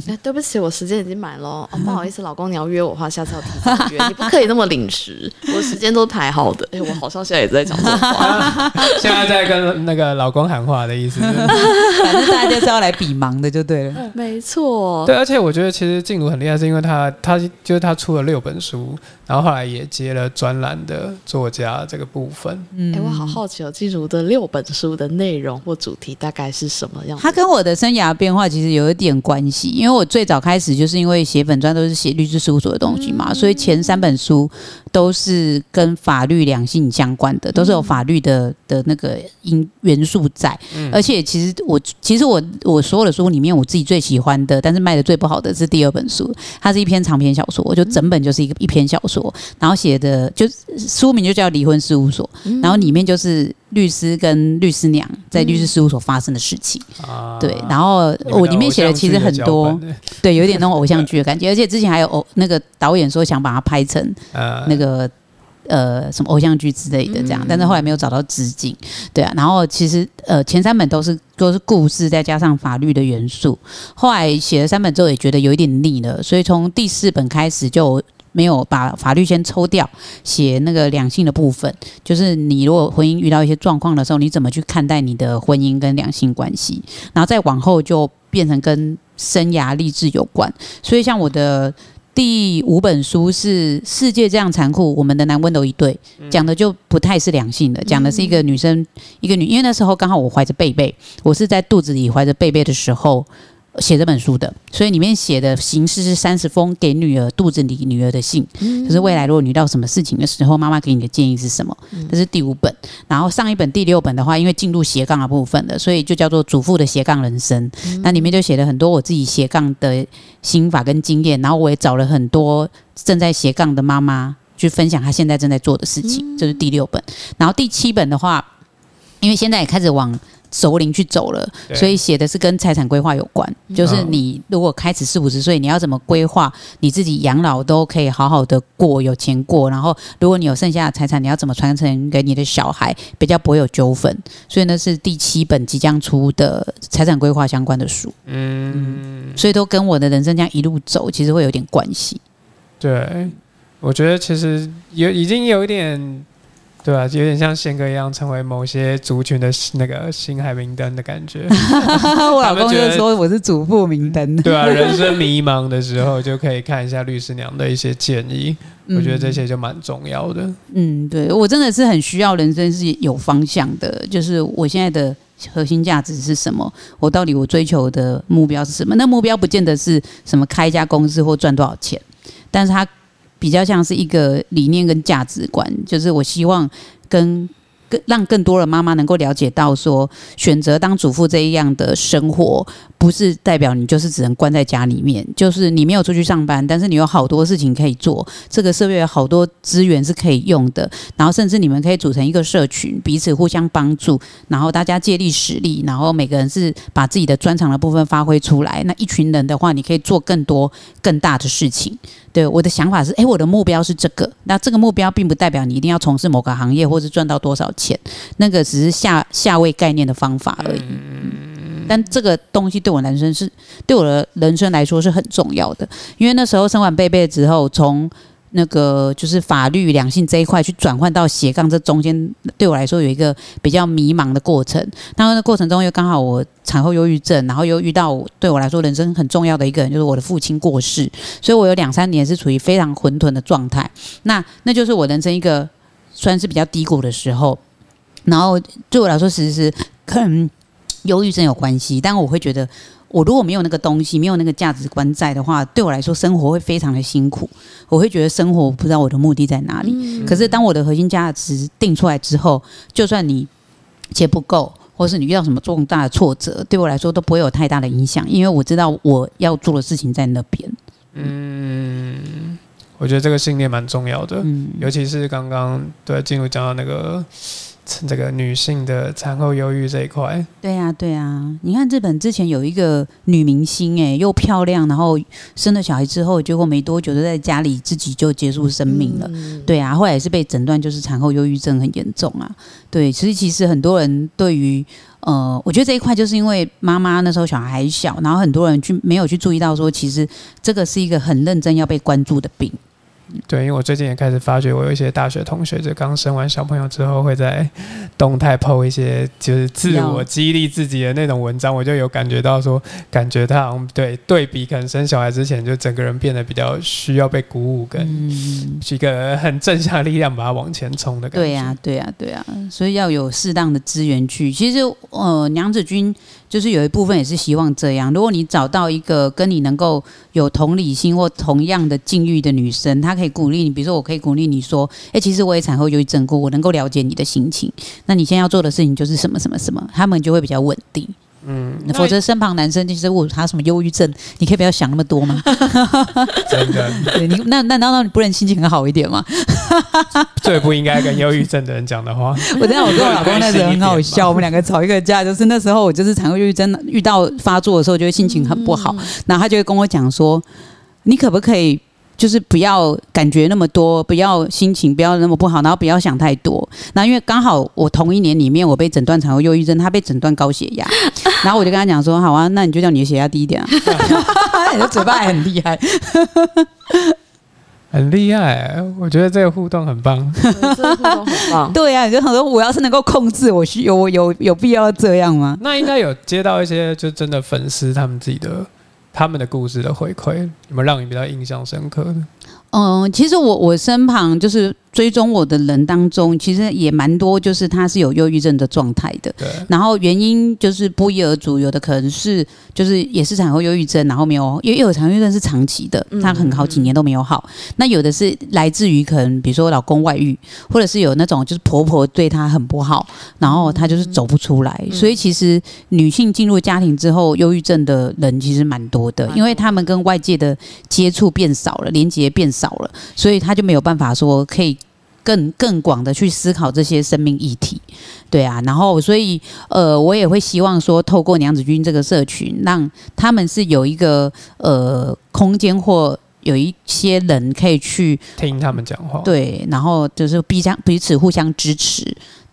哎对不起，我时间已经满了哦，不好意思，老公，你要约我的话，下次要提早约，你不可以那么临时，我时间都排好的。哎、我好像现在也在讲这种话。现在在跟那个老公喊话的意思。反正大家就是要来比忙的就对了。没错，对，而且我觉得其实静茹很厉害，是因为她她就是她出了六本书，然后后来也接了专栏的作家这个部分。嗯哎、我好好奇哦，静茹的六本书的内容或主题大概是什么样子？它跟我的生涯变化其实有一点关系，因为我最早开始就是因为写本专都是写律师事务所的东西嘛，所以前三本书都是跟法律两性相关的，都是有法律的的那个因元素在。而且其实我其实我我所有的书里面，我自己最喜欢的，但是卖的最不好的是第二本书，它是一篇长篇小说，就整本就是一个一篇小说，然后写的就书名就叫《离婚事务所》，然后里面就是律师跟律师娘在律师事务所发生的事情。啊，对，然后我里面写的其实很多对，有一点那种偶像剧的感觉，而且之前还有偶那个导演说想把它拍成呃，那个呃什么偶像剧之类的这样，但是后来没有找到资金，对啊，然后其实呃前三本都是都是故事再加上法律的元素，后来写了三本之后也觉得有一点腻了，所以从第四本开始就。没有把法律先抽掉，写那个两性的部分，就是你如果婚姻遇到一些状况的时候，你怎么去看待你的婚姻跟两性关系，然后再往后就变成跟生涯励志有关。所以像我的第五本书是《世界这样残酷，我们的男温柔一对》，讲的就不太是两性的，讲的是一个女生，一个女，因为那时候刚好我怀着贝贝，我是在肚子里怀着贝贝的时候。写这本书的，所以里面写的形式是三十封给女儿肚子里女儿的信，就是未来如果你遇到什么事情的时候，妈妈给你的建议是什么？这是第五本。然后上一本第六本的话，因为进入斜杠的部分了，所以就叫做祖父的斜杠人生。那里面就写了很多我自己斜杠的心法跟经验，然后我也找了很多正在斜杠的妈妈去分享她现在正在做的事情。这是第六本。然后第七本的话，因为现在也开始往熟龄去走了，所以写的是跟财产规划有关，就是嗯你如果开始四五十岁，你要怎么规划你自己养老都可以好好的过，有钱过。然后如果你有剩下的财产，你要怎么传承给你的小孩，比较不会有纠纷。所以呢是第七本即将出的财产规划相关的书，嗯，所以都跟我的人生这样一路走，其实会有点关系。对，我觉得其实有已经有一点对啊，就有点像宪哥一样，成为某些族群的那个星海明灯的感觉。我老公就说我是祖父明灯。对啊，人生迷茫的时候就可以看一下律师娘的一些建议，我觉得这些就蛮重要的。嗯，对我真的是很需要人生是有方向的，就是我现在的核心价值是什么？我到底我追求的目标是什么？那目标不见得是什么开一家公司或赚多少钱，但是它比较像是一个理念跟价值观，就是我希望跟。更让更多的妈妈能够了解到，说选择当主妇这一样的生活，不是代表你就是只能关在家里面，就是你没有出去上班，但是你有好多事情可以做。这个社会有好多资源是可以用的，然后甚至你们可以组成一个社群，彼此互相帮助，然后大家借力使力，然后每个人是把自己的专长的部分发挥出来。那一群人的话，你可以做更多更大的事情。对我的想法是，诶，我的目标是这个。那这个目标并不代表你一定要从事某个行业，或是赚到多少钱，那个只是下下位概念的方法而已。但这个东西对我人生是，对我的人生来说是很重要的。因为那时候生完贝贝之后，从那个就是法律两性这一块去转换到斜杠，这中间对我来说有一个比较迷茫的过程。然那过程中又刚好我产后忧郁症，然后又遇到对我来说人生很重要的一个人，就是我的父亲过世，所以我有两三年是处于非常混沌的状态。那那就是我人生一个算是比较低谷的时候。然后对我来说，其实是可能忧郁症有关系，但我会觉得。我如果没有那个东西，没有那个价值观在的话，对我来说生活会非常的辛苦。我会觉得生活不知道我的目的在哪里。可是当我的核心价值定出来之后，就算你钱不够，或是你遇到什么重大的挫折，对我来说都不会有太大的影响，因为我知道我要做的事情在那边。嗯，我觉得这个信念蛮重要的，尤其是刚刚对进入讲到那个。这个女性的产后忧郁这一块，对呀，对呀，你看日本之前有一个女明星，哎，又漂亮，然后生了小孩之后，结果没多久就在家里自己就结束生命了，对啊，后来也是被诊断就是产后忧郁症很严重啊，对，所以其实很多人对于，呃，我觉得这一块就是因为妈妈那时候小孩还小，然后很多人去没有去注意到说，其实这个是一个很认真要被关注的病。对，因为我最近也开始发觉，我有一些大学同学，就刚生完小朋友之后，会在动态 PO 一些就是自我激励自己的那种文章，我就有感觉到说，感觉他好像对对比可能生小孩之前，就整个人变得比较需要被鼓舞，跟一个很正向力量把他往前冲的感觉。对呀，对呀，对呀，所以要有适当的资源去。其实，呃，娘子军。就是有一部分也是希望这样。如果你找到一个跟你能够有同理心或同样的境遇的女生，她可以鼓励你。比如说，我可以鼓励你说：“哎，其实我也产后忧郁症过，我能够了解你的心情。那你现在要做的事情就是什么什么什么，他们就会比较稳定。”嗯，否则身旁男生就是问他什么忧郁症，你可以不要想那么多吗？真的，你那那难道你不能心情很好一点吗？最不应该跟忧郁症的人讲的话。我真的，我跟我老公那时候很好笑，我们两个吵一个架，就是那时候我就是产后忧郁症遇到发作的时候，就会心情很不好，然后他就会跟我讲说：“你可不可以？”就是不要感觉那么多，不要心情不要那么不好，然后不要想太多。那因为刚好我同一年里面，我被诊断产后忧郁症，他被诊断高血压，然后我就跟他讲说：“好啊，那你就叫你的血压低一点啊。”你的嘴巴还很厉害，很厉害。我觉得这个互动很棒，这个互动很棒。对呀，你就很多，我要是能够控制，我需有有有必要这样吗？那应该有接到一些就真的粉丝他们自己的。他们的故事的回馈，有没有让你比较印象深刻的？嗯，其实我我身旁就是追踪我的人当中，其实也蛮多，就是他是有忧郁症的状态的。对。然后原因就是不一而足，有的可能是就是也是产后忧郁症，然后没有，因为有产后忧郁症是长期的，他很好几年都没有好。那有的是来自于可能比如说老公外遇，或者是有那种就是婆婆对他很不好，然后他就是走不出来。所以其实女性进入家庭之后，忧郁症的人其实蛮多的，因为他们跟外界的接触变少了，连接变少。少了，所以他就没有办法说可以更更广的去思考这些生命议题，对啊。然后，所以呃，我也会希望说，透过娘子军这个社群，让他们是有一个呃空间或。有一些人可以去听他们讲话，对，然后就是彼相彼此互相支持，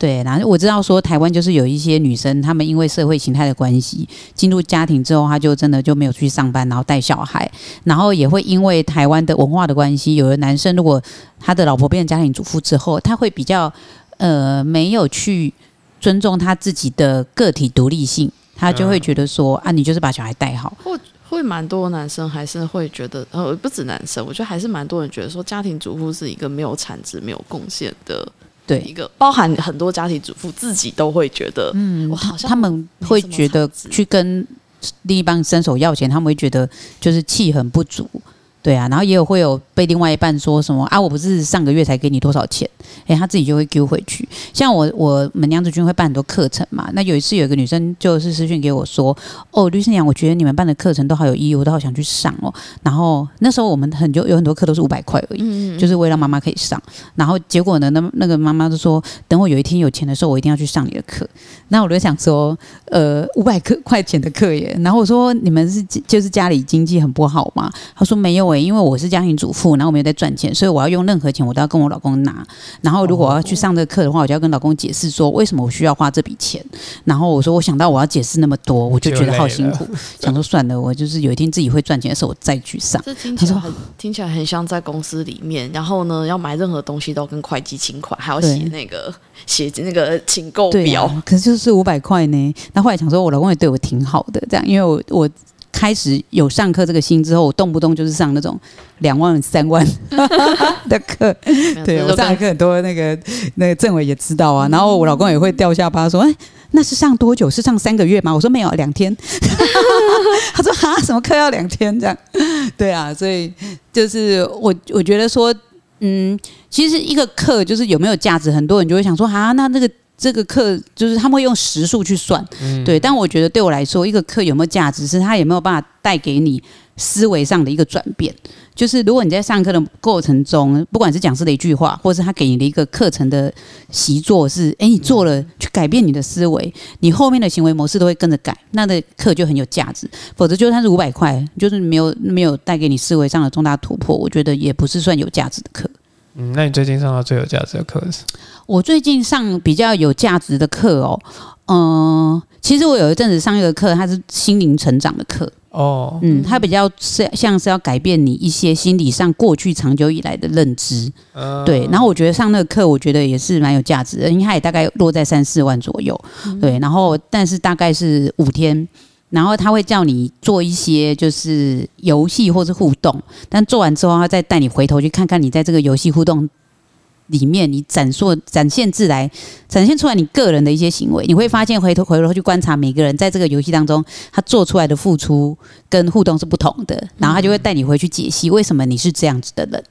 对。然后我知道说台湾就是有一些女生，她们因为社会形态的关系，进入家庭之后，她就真的就没有去上班，然后带小孩，然后也会因为台湾的文化的关系，有的男生如果他的老婆变成家庭主妇之后，他会比较。呃没有去尊重他自己的个体独立性，他就会觉得说、啊，你就是把小孩带好。或会蛮多男生还是会觉得，呃，不止男生，我觉得还是蛮多人觉得说，家庭主妇是一个没有产值、没有贡献的一对，个，包含很多家庭主妇自己都会觉得，嗯我好像他们会觉得去跟另一半伸手要钱，他们会觉得就是气很不足。对啊，然后也有会有被另外一半说什么啊，我不是上个月才给你多少钱，诶，他自己就会丢回去。像我我们娘子军会办很多课程嘛，那有一次有一个女生就是私讯给我说，哦，律师娘，我觉得你们办的课程都好有意义，我都好想去上哦。然后那时候我们很就有很多课都是五百块而已，嗯，就是为了妈妈可以上。然后结果呢，那那个妈妈就说，等我有一天有钱的时候，我一定要去上你的课。那我就想说，呃，五百块块钱的课耶。然后我说，你们是就是家里经济很不好吗？她说没有诶，因为我是家庭主妇，然后我没有在赚钱，所以我要用任何钱我都要跟我老公拿。然后如果我要去上这个课的话，我就要跟老公解释说为什么我需要花这笔钱。然后我说，我想到我要解释那么多，我就觉得好辛苦，想说算了，我就是有一天自己会赚钱的时候，我再去上。这听起来很听起来很像在公司里面，然后呢，要买任何东西都跟会计请款，还要写那个写那个请购表。啊，可是就是五百块呢。那后来想说，我老公也对我挺好的，这样，因为我我开始有上课这个心之后，我动不动就是上那种两万、三万 的课。对我上的课很多，那个那个政委也知道啊。然后我老公也会掉下巴说：“哎，那是上多久？是上三个月吗？”我说：“没有，两天。” 他说：“哈，什么课要两天？这样？”对啊，所以就是我我觉得说，嗯，其实一个课就是有没有价值，很多人就会想说：“啊，那那个。”这个课就是他们会用时数去算，嗯对，但我觉得对我来说，一个课有没有价值，是它有没有办法带给你思维上的一个转变。就是如果你在上课的过程中，不管是讲师的一句话，或是他给你的一个课程的习作是，诶，你做了去改变你的思维，你后面的行为模式都会跟着改，那的课就很有价值。否则就算是五百块，就是没有没有带给你思维上的重大突破，我觉得也不是算有价值的课。嗯，那你最近上到最有价值的课是？我最近上比较有价值的课哦，嗯、其实我有一阵子上一个课，它是心灵成长的课，哦，嗯，它比较是像是要改变你一些心理上过去长久以来的认知，嗯对。然后我觉得上那个课，我觉得也是蛮有价值的，因为它也大概落在三四万左右，对。然后但是大概是五天。然后他会叫你做一些就是游戏或是互动，但做完之后，他再带你回头去看看你在这个游戏互动里面，你展述展现自来，展现出来你个人的一些行为，你会发现回头回头去观察每个人在这个游戏当中，他做出来的付出跟互动是不同的，然后他就会带你回去解析为什么你是这样子的人。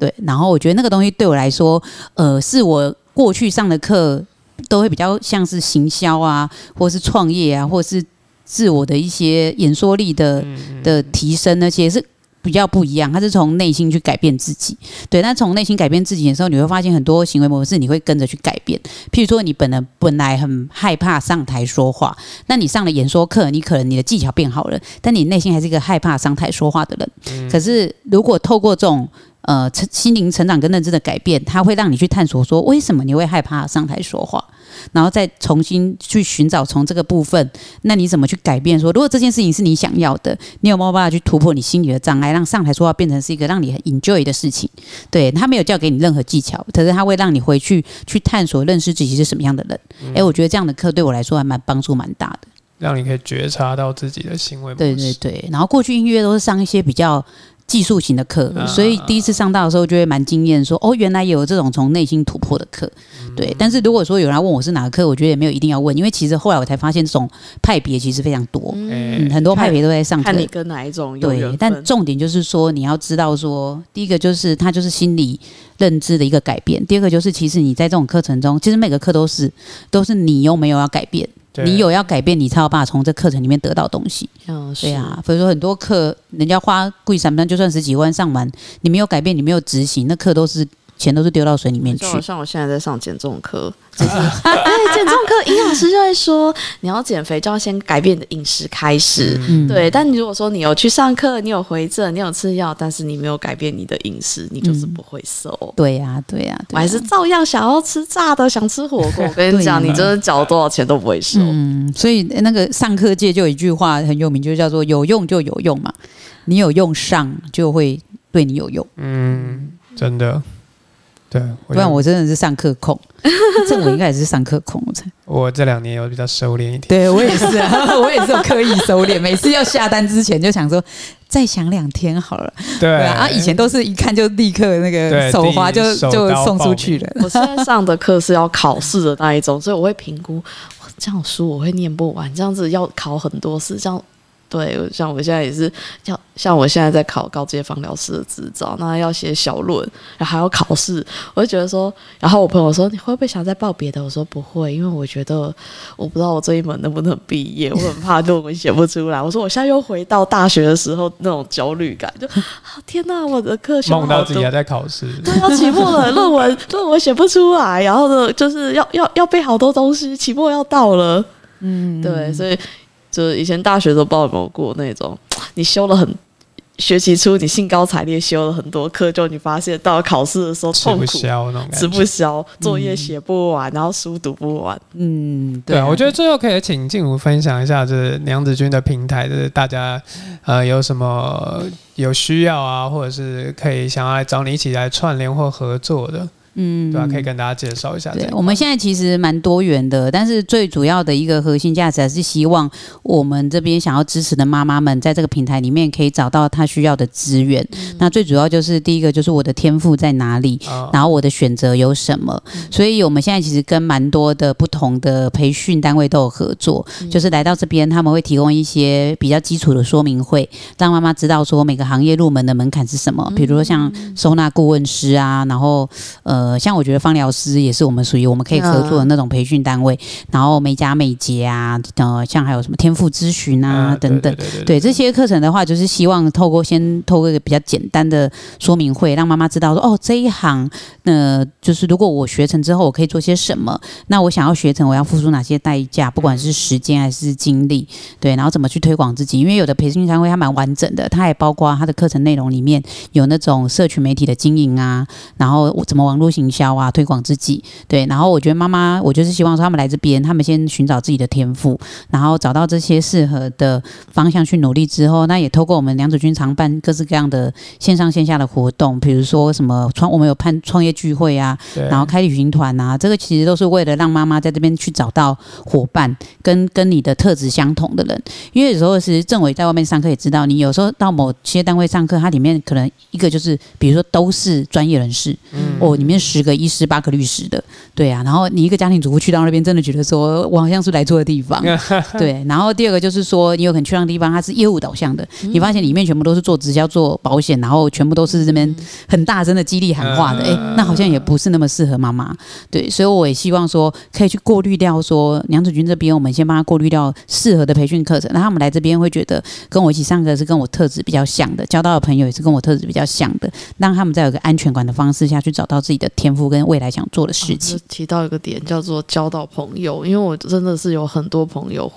对，然后我觉得那个东西对我来说，呃，是我过去上的课都会比较像是行销啊，或是创业啊，或是自我的一些演说力的的提升，那些是比较不一样。他是从内心去改变自己，对。但从内心改变自己的时候，你会发现很多行为模式你会跟着去改变。譬如说，你本来本来很害怕上台说话，那你上了演说课，你可能你的技巧变好了，但你内心还是一个害怕上台说话的人。可是如果透过这种呃成心灵成长跟认知的改变，它会让你去探索说为什么你会害怕上台说话，然后再重新去寻找从这个部分，那你怎么去改变说，如果这件事情是你想要的，你有没有办法去突破你心里的障碍，让上台说话变成是一个让你很 enjoy 的事情？对他没有教给你任何技巧，可是他会让你回去去探索、认识自己是什么样的人。诶，我觉得这样的课对我来说还蛮帮助蛮大的。让你可以觉察到自己的行为模对。对对，然后过去音乐都是上一些比较技术型的课，啊所以第一次上到的时候就会蛮惊艳，说哦，原来有这种从内心突破的课。嗯对，但是如果说有人来问我是哪个课，我觉得也没有一定要问，因为其实后来我才发现这种派别其实非常多，哎嗯，很多派别都在上课看。你跟哪一种对，但。重点就是说，你要知道说，第一个就是它就是心理认知的一个改变，第二个就是其实你在这种课程中，其实每个课都是都是你有没有要改变，对你有要改变，你才有办法从这课程里面得到东西。嗯，对啊，所以说很多课，人家花贵三万就算十几万上完，你没有改变，你没有执行，那课都是钱都是丢到水里面去像。我像我现在在上减重课，就 是哎，减重课营养师就会说，你要减肥就要先改变你的饮食开始。嗯，对，但你如果说你有去上课，你有回诊，你有吃药，但是你没有改变你的饮食，你就是不会瘦。对呀、对呀、对呀我还是照样想要吃炸的，想吃火锅。我跟你讲，你真的缴多少钱都不会瘦。嗯，所以那个上课界就有一句话很有名，就叫做“有用就有用”嘛，你有用上就会对你有用。嗯，真的。对，不然我真的是上课控。这我应该也是上课控，我才。我这两年有比较收敛一点。对我也是啊，我也是有刻意收敛。每次要下单之前就想说，再想两天好了。对啊，以前都是一看就立刻那个手滑就就送出去了。我现在上的课是要考试的那一种，所以我会评估，这样书我会念不完，这样子要考很多次，这样。对，像我现在也是，像像我现在在考高阶芳疗师的执照，那要写小论，然后还要考试，我就觉得说，然后我朋友说你会不会想再报别的？我说不会，因为我觉得我不知道我这一门能不能毕业，我很怕论文写不出来。我说我现在又回到大学的时候那种焦虑感，就天哪，我的课梦到自己还在考试，对，要期末了，论文论文写不出来，然后呢，就是要要要背好多东西，期末要到了，嗯，对，所以。就是以前大学都不知道有没有过那种，你修了很学期初你兴高采烈修了很多课，就你发现到了考试的时候痛苦，吃不消，作业写不完，然后书读不完。嗯，对啊，我觉得最后可以请静茹分享一下，就是娘子军的平台，就是大家呃有什么有需要啊，或者是可以想要来找你一起来串联或合作的。嗯，对啊，可以跟大家介绍一下。对，我们现在其实蛮多元的，但是最主要的一个核心价值还是希望我们这边想要支持的妈妈们，在这个平台里面可以找到她需要的资源。那最主要就是第一个就是我的天赋在哪里，然后我的选择有什么。所以我们现在其实跟蛮多的不同的培训单位都有合作，就是来到这边他们会提供一些比较基础的说明会，让妈妈知道说每个行业入门的门槛是什么。比如说像收纳顾问师啊，然后呃。呃，像我觉得芳疗师也是我们属于我们可以合作的那种培训单位，然后美甲美睫啊，呃，像还有什么天赋咨询啊等等，对这些课程的话，就是希望透过先透过一个比较简单的说明会，让妈妈知道说，哦，这一行，那就是如果我学成之后，我可以做些什么？那我想要学成，我要付出哪些代价？不管是时间还是精力，对，然后怎么去推广自己？因为有的培训单位它蛮完整的，它也包括它的课程内容里面有那种社群媒体的经营啊，然后怎么网络。行销啊，推广自己，对。然后我觉得妈妈，我就是希望说他们来这边，他们先寻找自己的天赋，然后找到这些适合的方向去努力之后，那也透过我们梁子君常办各式各样的线上线下的活动，比如说什么创，我们有办创业聚会啊，然后开旅行团啊，这个其实都是为了让妈妈在这边去找到伙伴，跟跟你的特质相同的人。因为有时候是政委在外面上课也知道，你有时候到某些单位上课，它里面可能一个就是，比如说都是专业人士，嗯，哦，里面。十个医师八个律师的，对啊，然后你一个家庭主妇去到那边，真的觉得说我好像是来错的地方，对。然后第二个就是说，你有可能去那地方，它是业务导向的，你发现里面全部都是做直销、做保险，然后全部都是这边很大声的激励喊话的，哎，那好像也不是那么适合妈妈，对。所以我也希望说，可以去过滤掉说娘子军这边，我们先帮他过滤掉适合的培训课程，那他们来这边会觉得跟我一起上课是跟我特质比较像的，交到的朋友也是跟我特质比较像的，让他们在有个安全感的方式下去找到自己的。天赋跟未来想做的事情，提到一个点叫做交到朋友，因为我真的是有很多朋友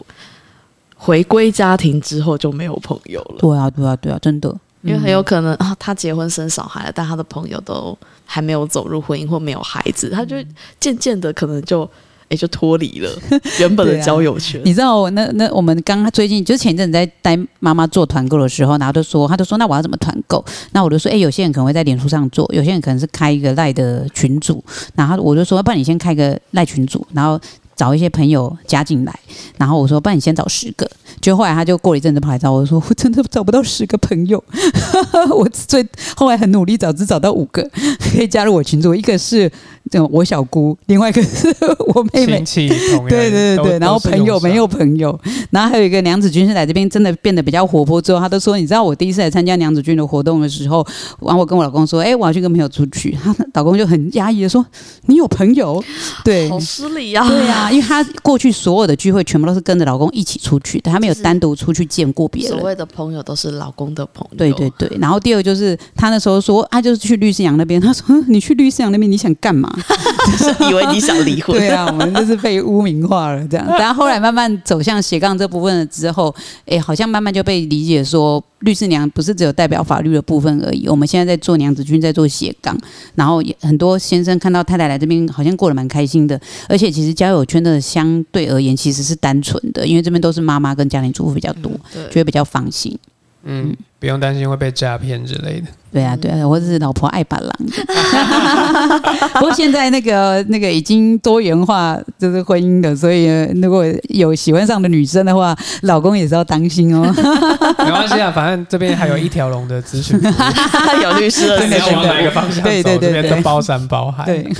回归家庭之后就没有朋友了。对啊，对啊，对啊，真的，因为很有可能啊，他结婚生小孩了，但他的朋友都还没有走入婚姻或没有孩子，他就渐渐的可能就。也就脱离了 原本的交友圈。你知道我，那那我们刚最近就前一阵子在带妈妈做团购的时候，然后就说，他就说，那我要怎么团购？那我就说，哎，有些人可能会在脸书上做，有些人可能是开一个赖的群组，然后我就说，不然你先开个赖群组，然后找一些朋友加进来，然后我说，不然你先找十个。就后来他就过了一阵子跑来找我说，我真的找不到十个朋友，我最后来很努力找，只找到五个可以加入我群组，一个是。我小姑，另外一个是 我妹妹，对对对对，然后朋友没有朋友，然后还有一个娘子军是来这边真的变得比较活泼之后，她都说，你知道我第一次来参加娘子军的活动的时候，完我跟我老公说，哎，我要去跟朋友出去，她老公就很压抑的说，你有朋友？对，好失礼呀，对呀，因为她 过去所有的聚会全部都是跟着老公一起出去的，他没有单独出去见过别人。所谓的朋友都是老公的朋友，对对对。然后第二个就是她那时候说，啊就是去律师阳那边，她说你去律师阳那边你想干嘛？以为你想离婚？对啊，我们就是被污名化了这样。但后来慢慢走向斜杠这部分了之后，哎，好像慢慢就被理解说，律师娘不是只有代表法律的部分而已。我们现在在做娘子军，在做斜杠，然后也很多先生看到太太来这边，好像过得蛮开心的。而且其实交友圈的相对而言，其实是单纯的，因为这边都是妈妈跟家庭主妇比较多，就会比较放心。嗯。不用担心会被诈骗之类的。对啊，对啊，或者是老婆爱把郎。不过现在那个那个已经多元化，就是婚姻的，所以呃如果有喜欢上的女生的话，老公也是要当心哦。没关系啊，反正这边还有一条龙的咨询 有律师的你要往哪一个方向走，对对对对这边都包山包海。对，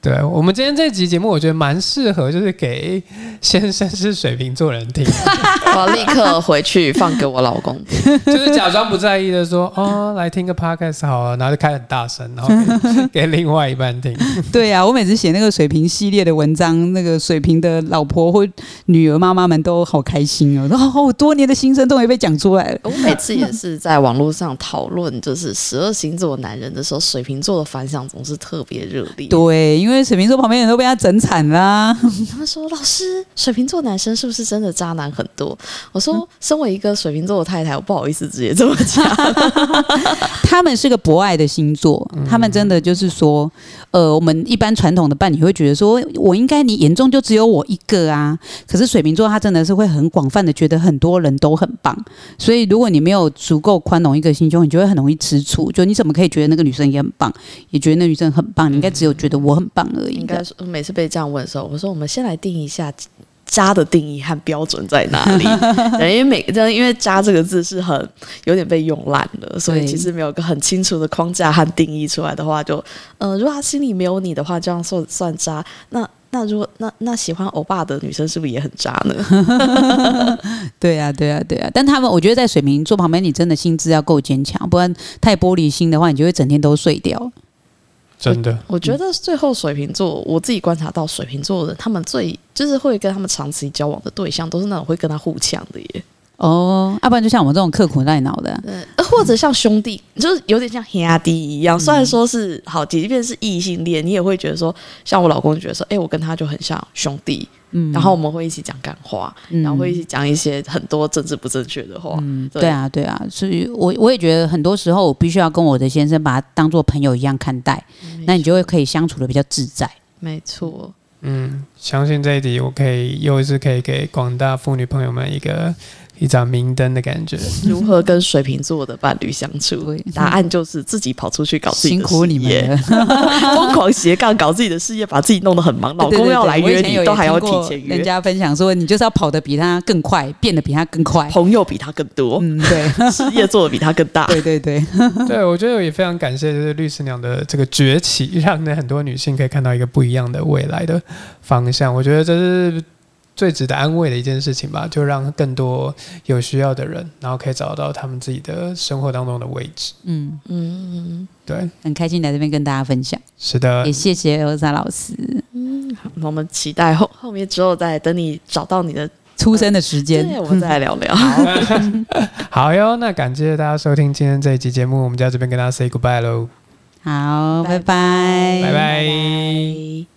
对，我们今天这集节目，我觉得蛮适合，就是给先生是水瓶座人听，我要立刻回去放给我老公。就是假装不在意的说，哦，来听个 podcast 好了，然后就开很大声，然后给 给另外一半听。对呀、我每次写那个水瓶系列的文章，那个水瓶的老婆或女儿妈妈们都好开心哦，哦，我多年的心声终于被讲出来了。我每次也是在网络上讨论，就是十二星座男人的时候，水瓶座的反响总是特别热烈。对，因为水瓶座旁边人都被他整惨啦。他们说：“老师，水瓶座男生是不是真的渣男很多？”我说：“ 身为一个水瓶座的太太，我不好意思直接这么讲。他们是个博爱的星座，他们真的就是说，呃，我们一般传统的伴侣会觉得说，我应该你眼中就只有我一个啊。可是水瓶座他真的是会很广泛的觉得很多人都很棒，所以如果你没有足够宽容一个心胸，你就会很容易吃醋。就你怎么可以觉得那个女生也很棒，也觉得那女生很棒？你应该只有觉得我很棒而”已应该的。说每次被这样问的时候，我说：“我们先来定一下。”渣的定义和标准在哪里？对因为每个因为“渣”这个字是很有点被用烂了，所以其实没有个很清楚的框架和定义出来的话就，呃，如果他心里没有你的话，这样算算渣。那那如果那那喜欢欧巴的女生是不是也很渣呢？对啊，对啊，对啊。但他们，我觉得在水瓶座旁边，你真的心智要够坚强，不然太玻璃心的话，你就会整天都碎掉。真的，我觉得最后水瓶座，我自己观察到水瓶座的人，他们最就是会跟他们长期交往的对象，都是那种会跟他互呛的耶。哦，要、不然就像我们这种刻苦耐劳的，呃，或者像兄弟，就是有点像黑阿弟一样。虽然说是好，即便是异性恋，你也会觉得说，像我老公就觉得说，哎、我跟他就很像兄弟，嗯，然后我们会一起讲干话，嗯然后会一起讲一些很多政治不正确的话。嗯，对对啊，对啊，所以我我也觉得很多时候我必须要跟我的先生把他当做朋友一样看待，那你就会可以相处的比较自在。没错，嗯，相信这一题我可以又一次可以给广大妇女朋友们一个一盏明灯的感觉。如何跟水瓶座的伴侣相处？答案就是自己跑出去搞自己的辛苦你事业们，疯狂斜杠搞自己的事业，把自己弄得很忙，老公要来约你，都还要提前约，人家分享说，你就是要跑得比他更快，变得比他更快。朋友比他更多，嗯，对，事业做的比他更大。对对对，对，我觉得我也非常感谢，就是律师娘的这个崛起，让那很多女性可以看到一个不一样的未来的方向。我觉得这是最值得安慰的一件事情吧，就让更多有需要的人，然后可以找到他们自己的生活当中的位置。嗯，嗯嗯对，很开心来这边跟大家分享，是的也，谢谢欧莎老师嗯，好，那我们期待后后面之后再等你找到你的，出生的时间。对，我们再来聊聊。好哟。那感谢大家收听今天这一集节目，我们就在这边跟大家 say goodbye 喽，好，拜拜，拜拜。拜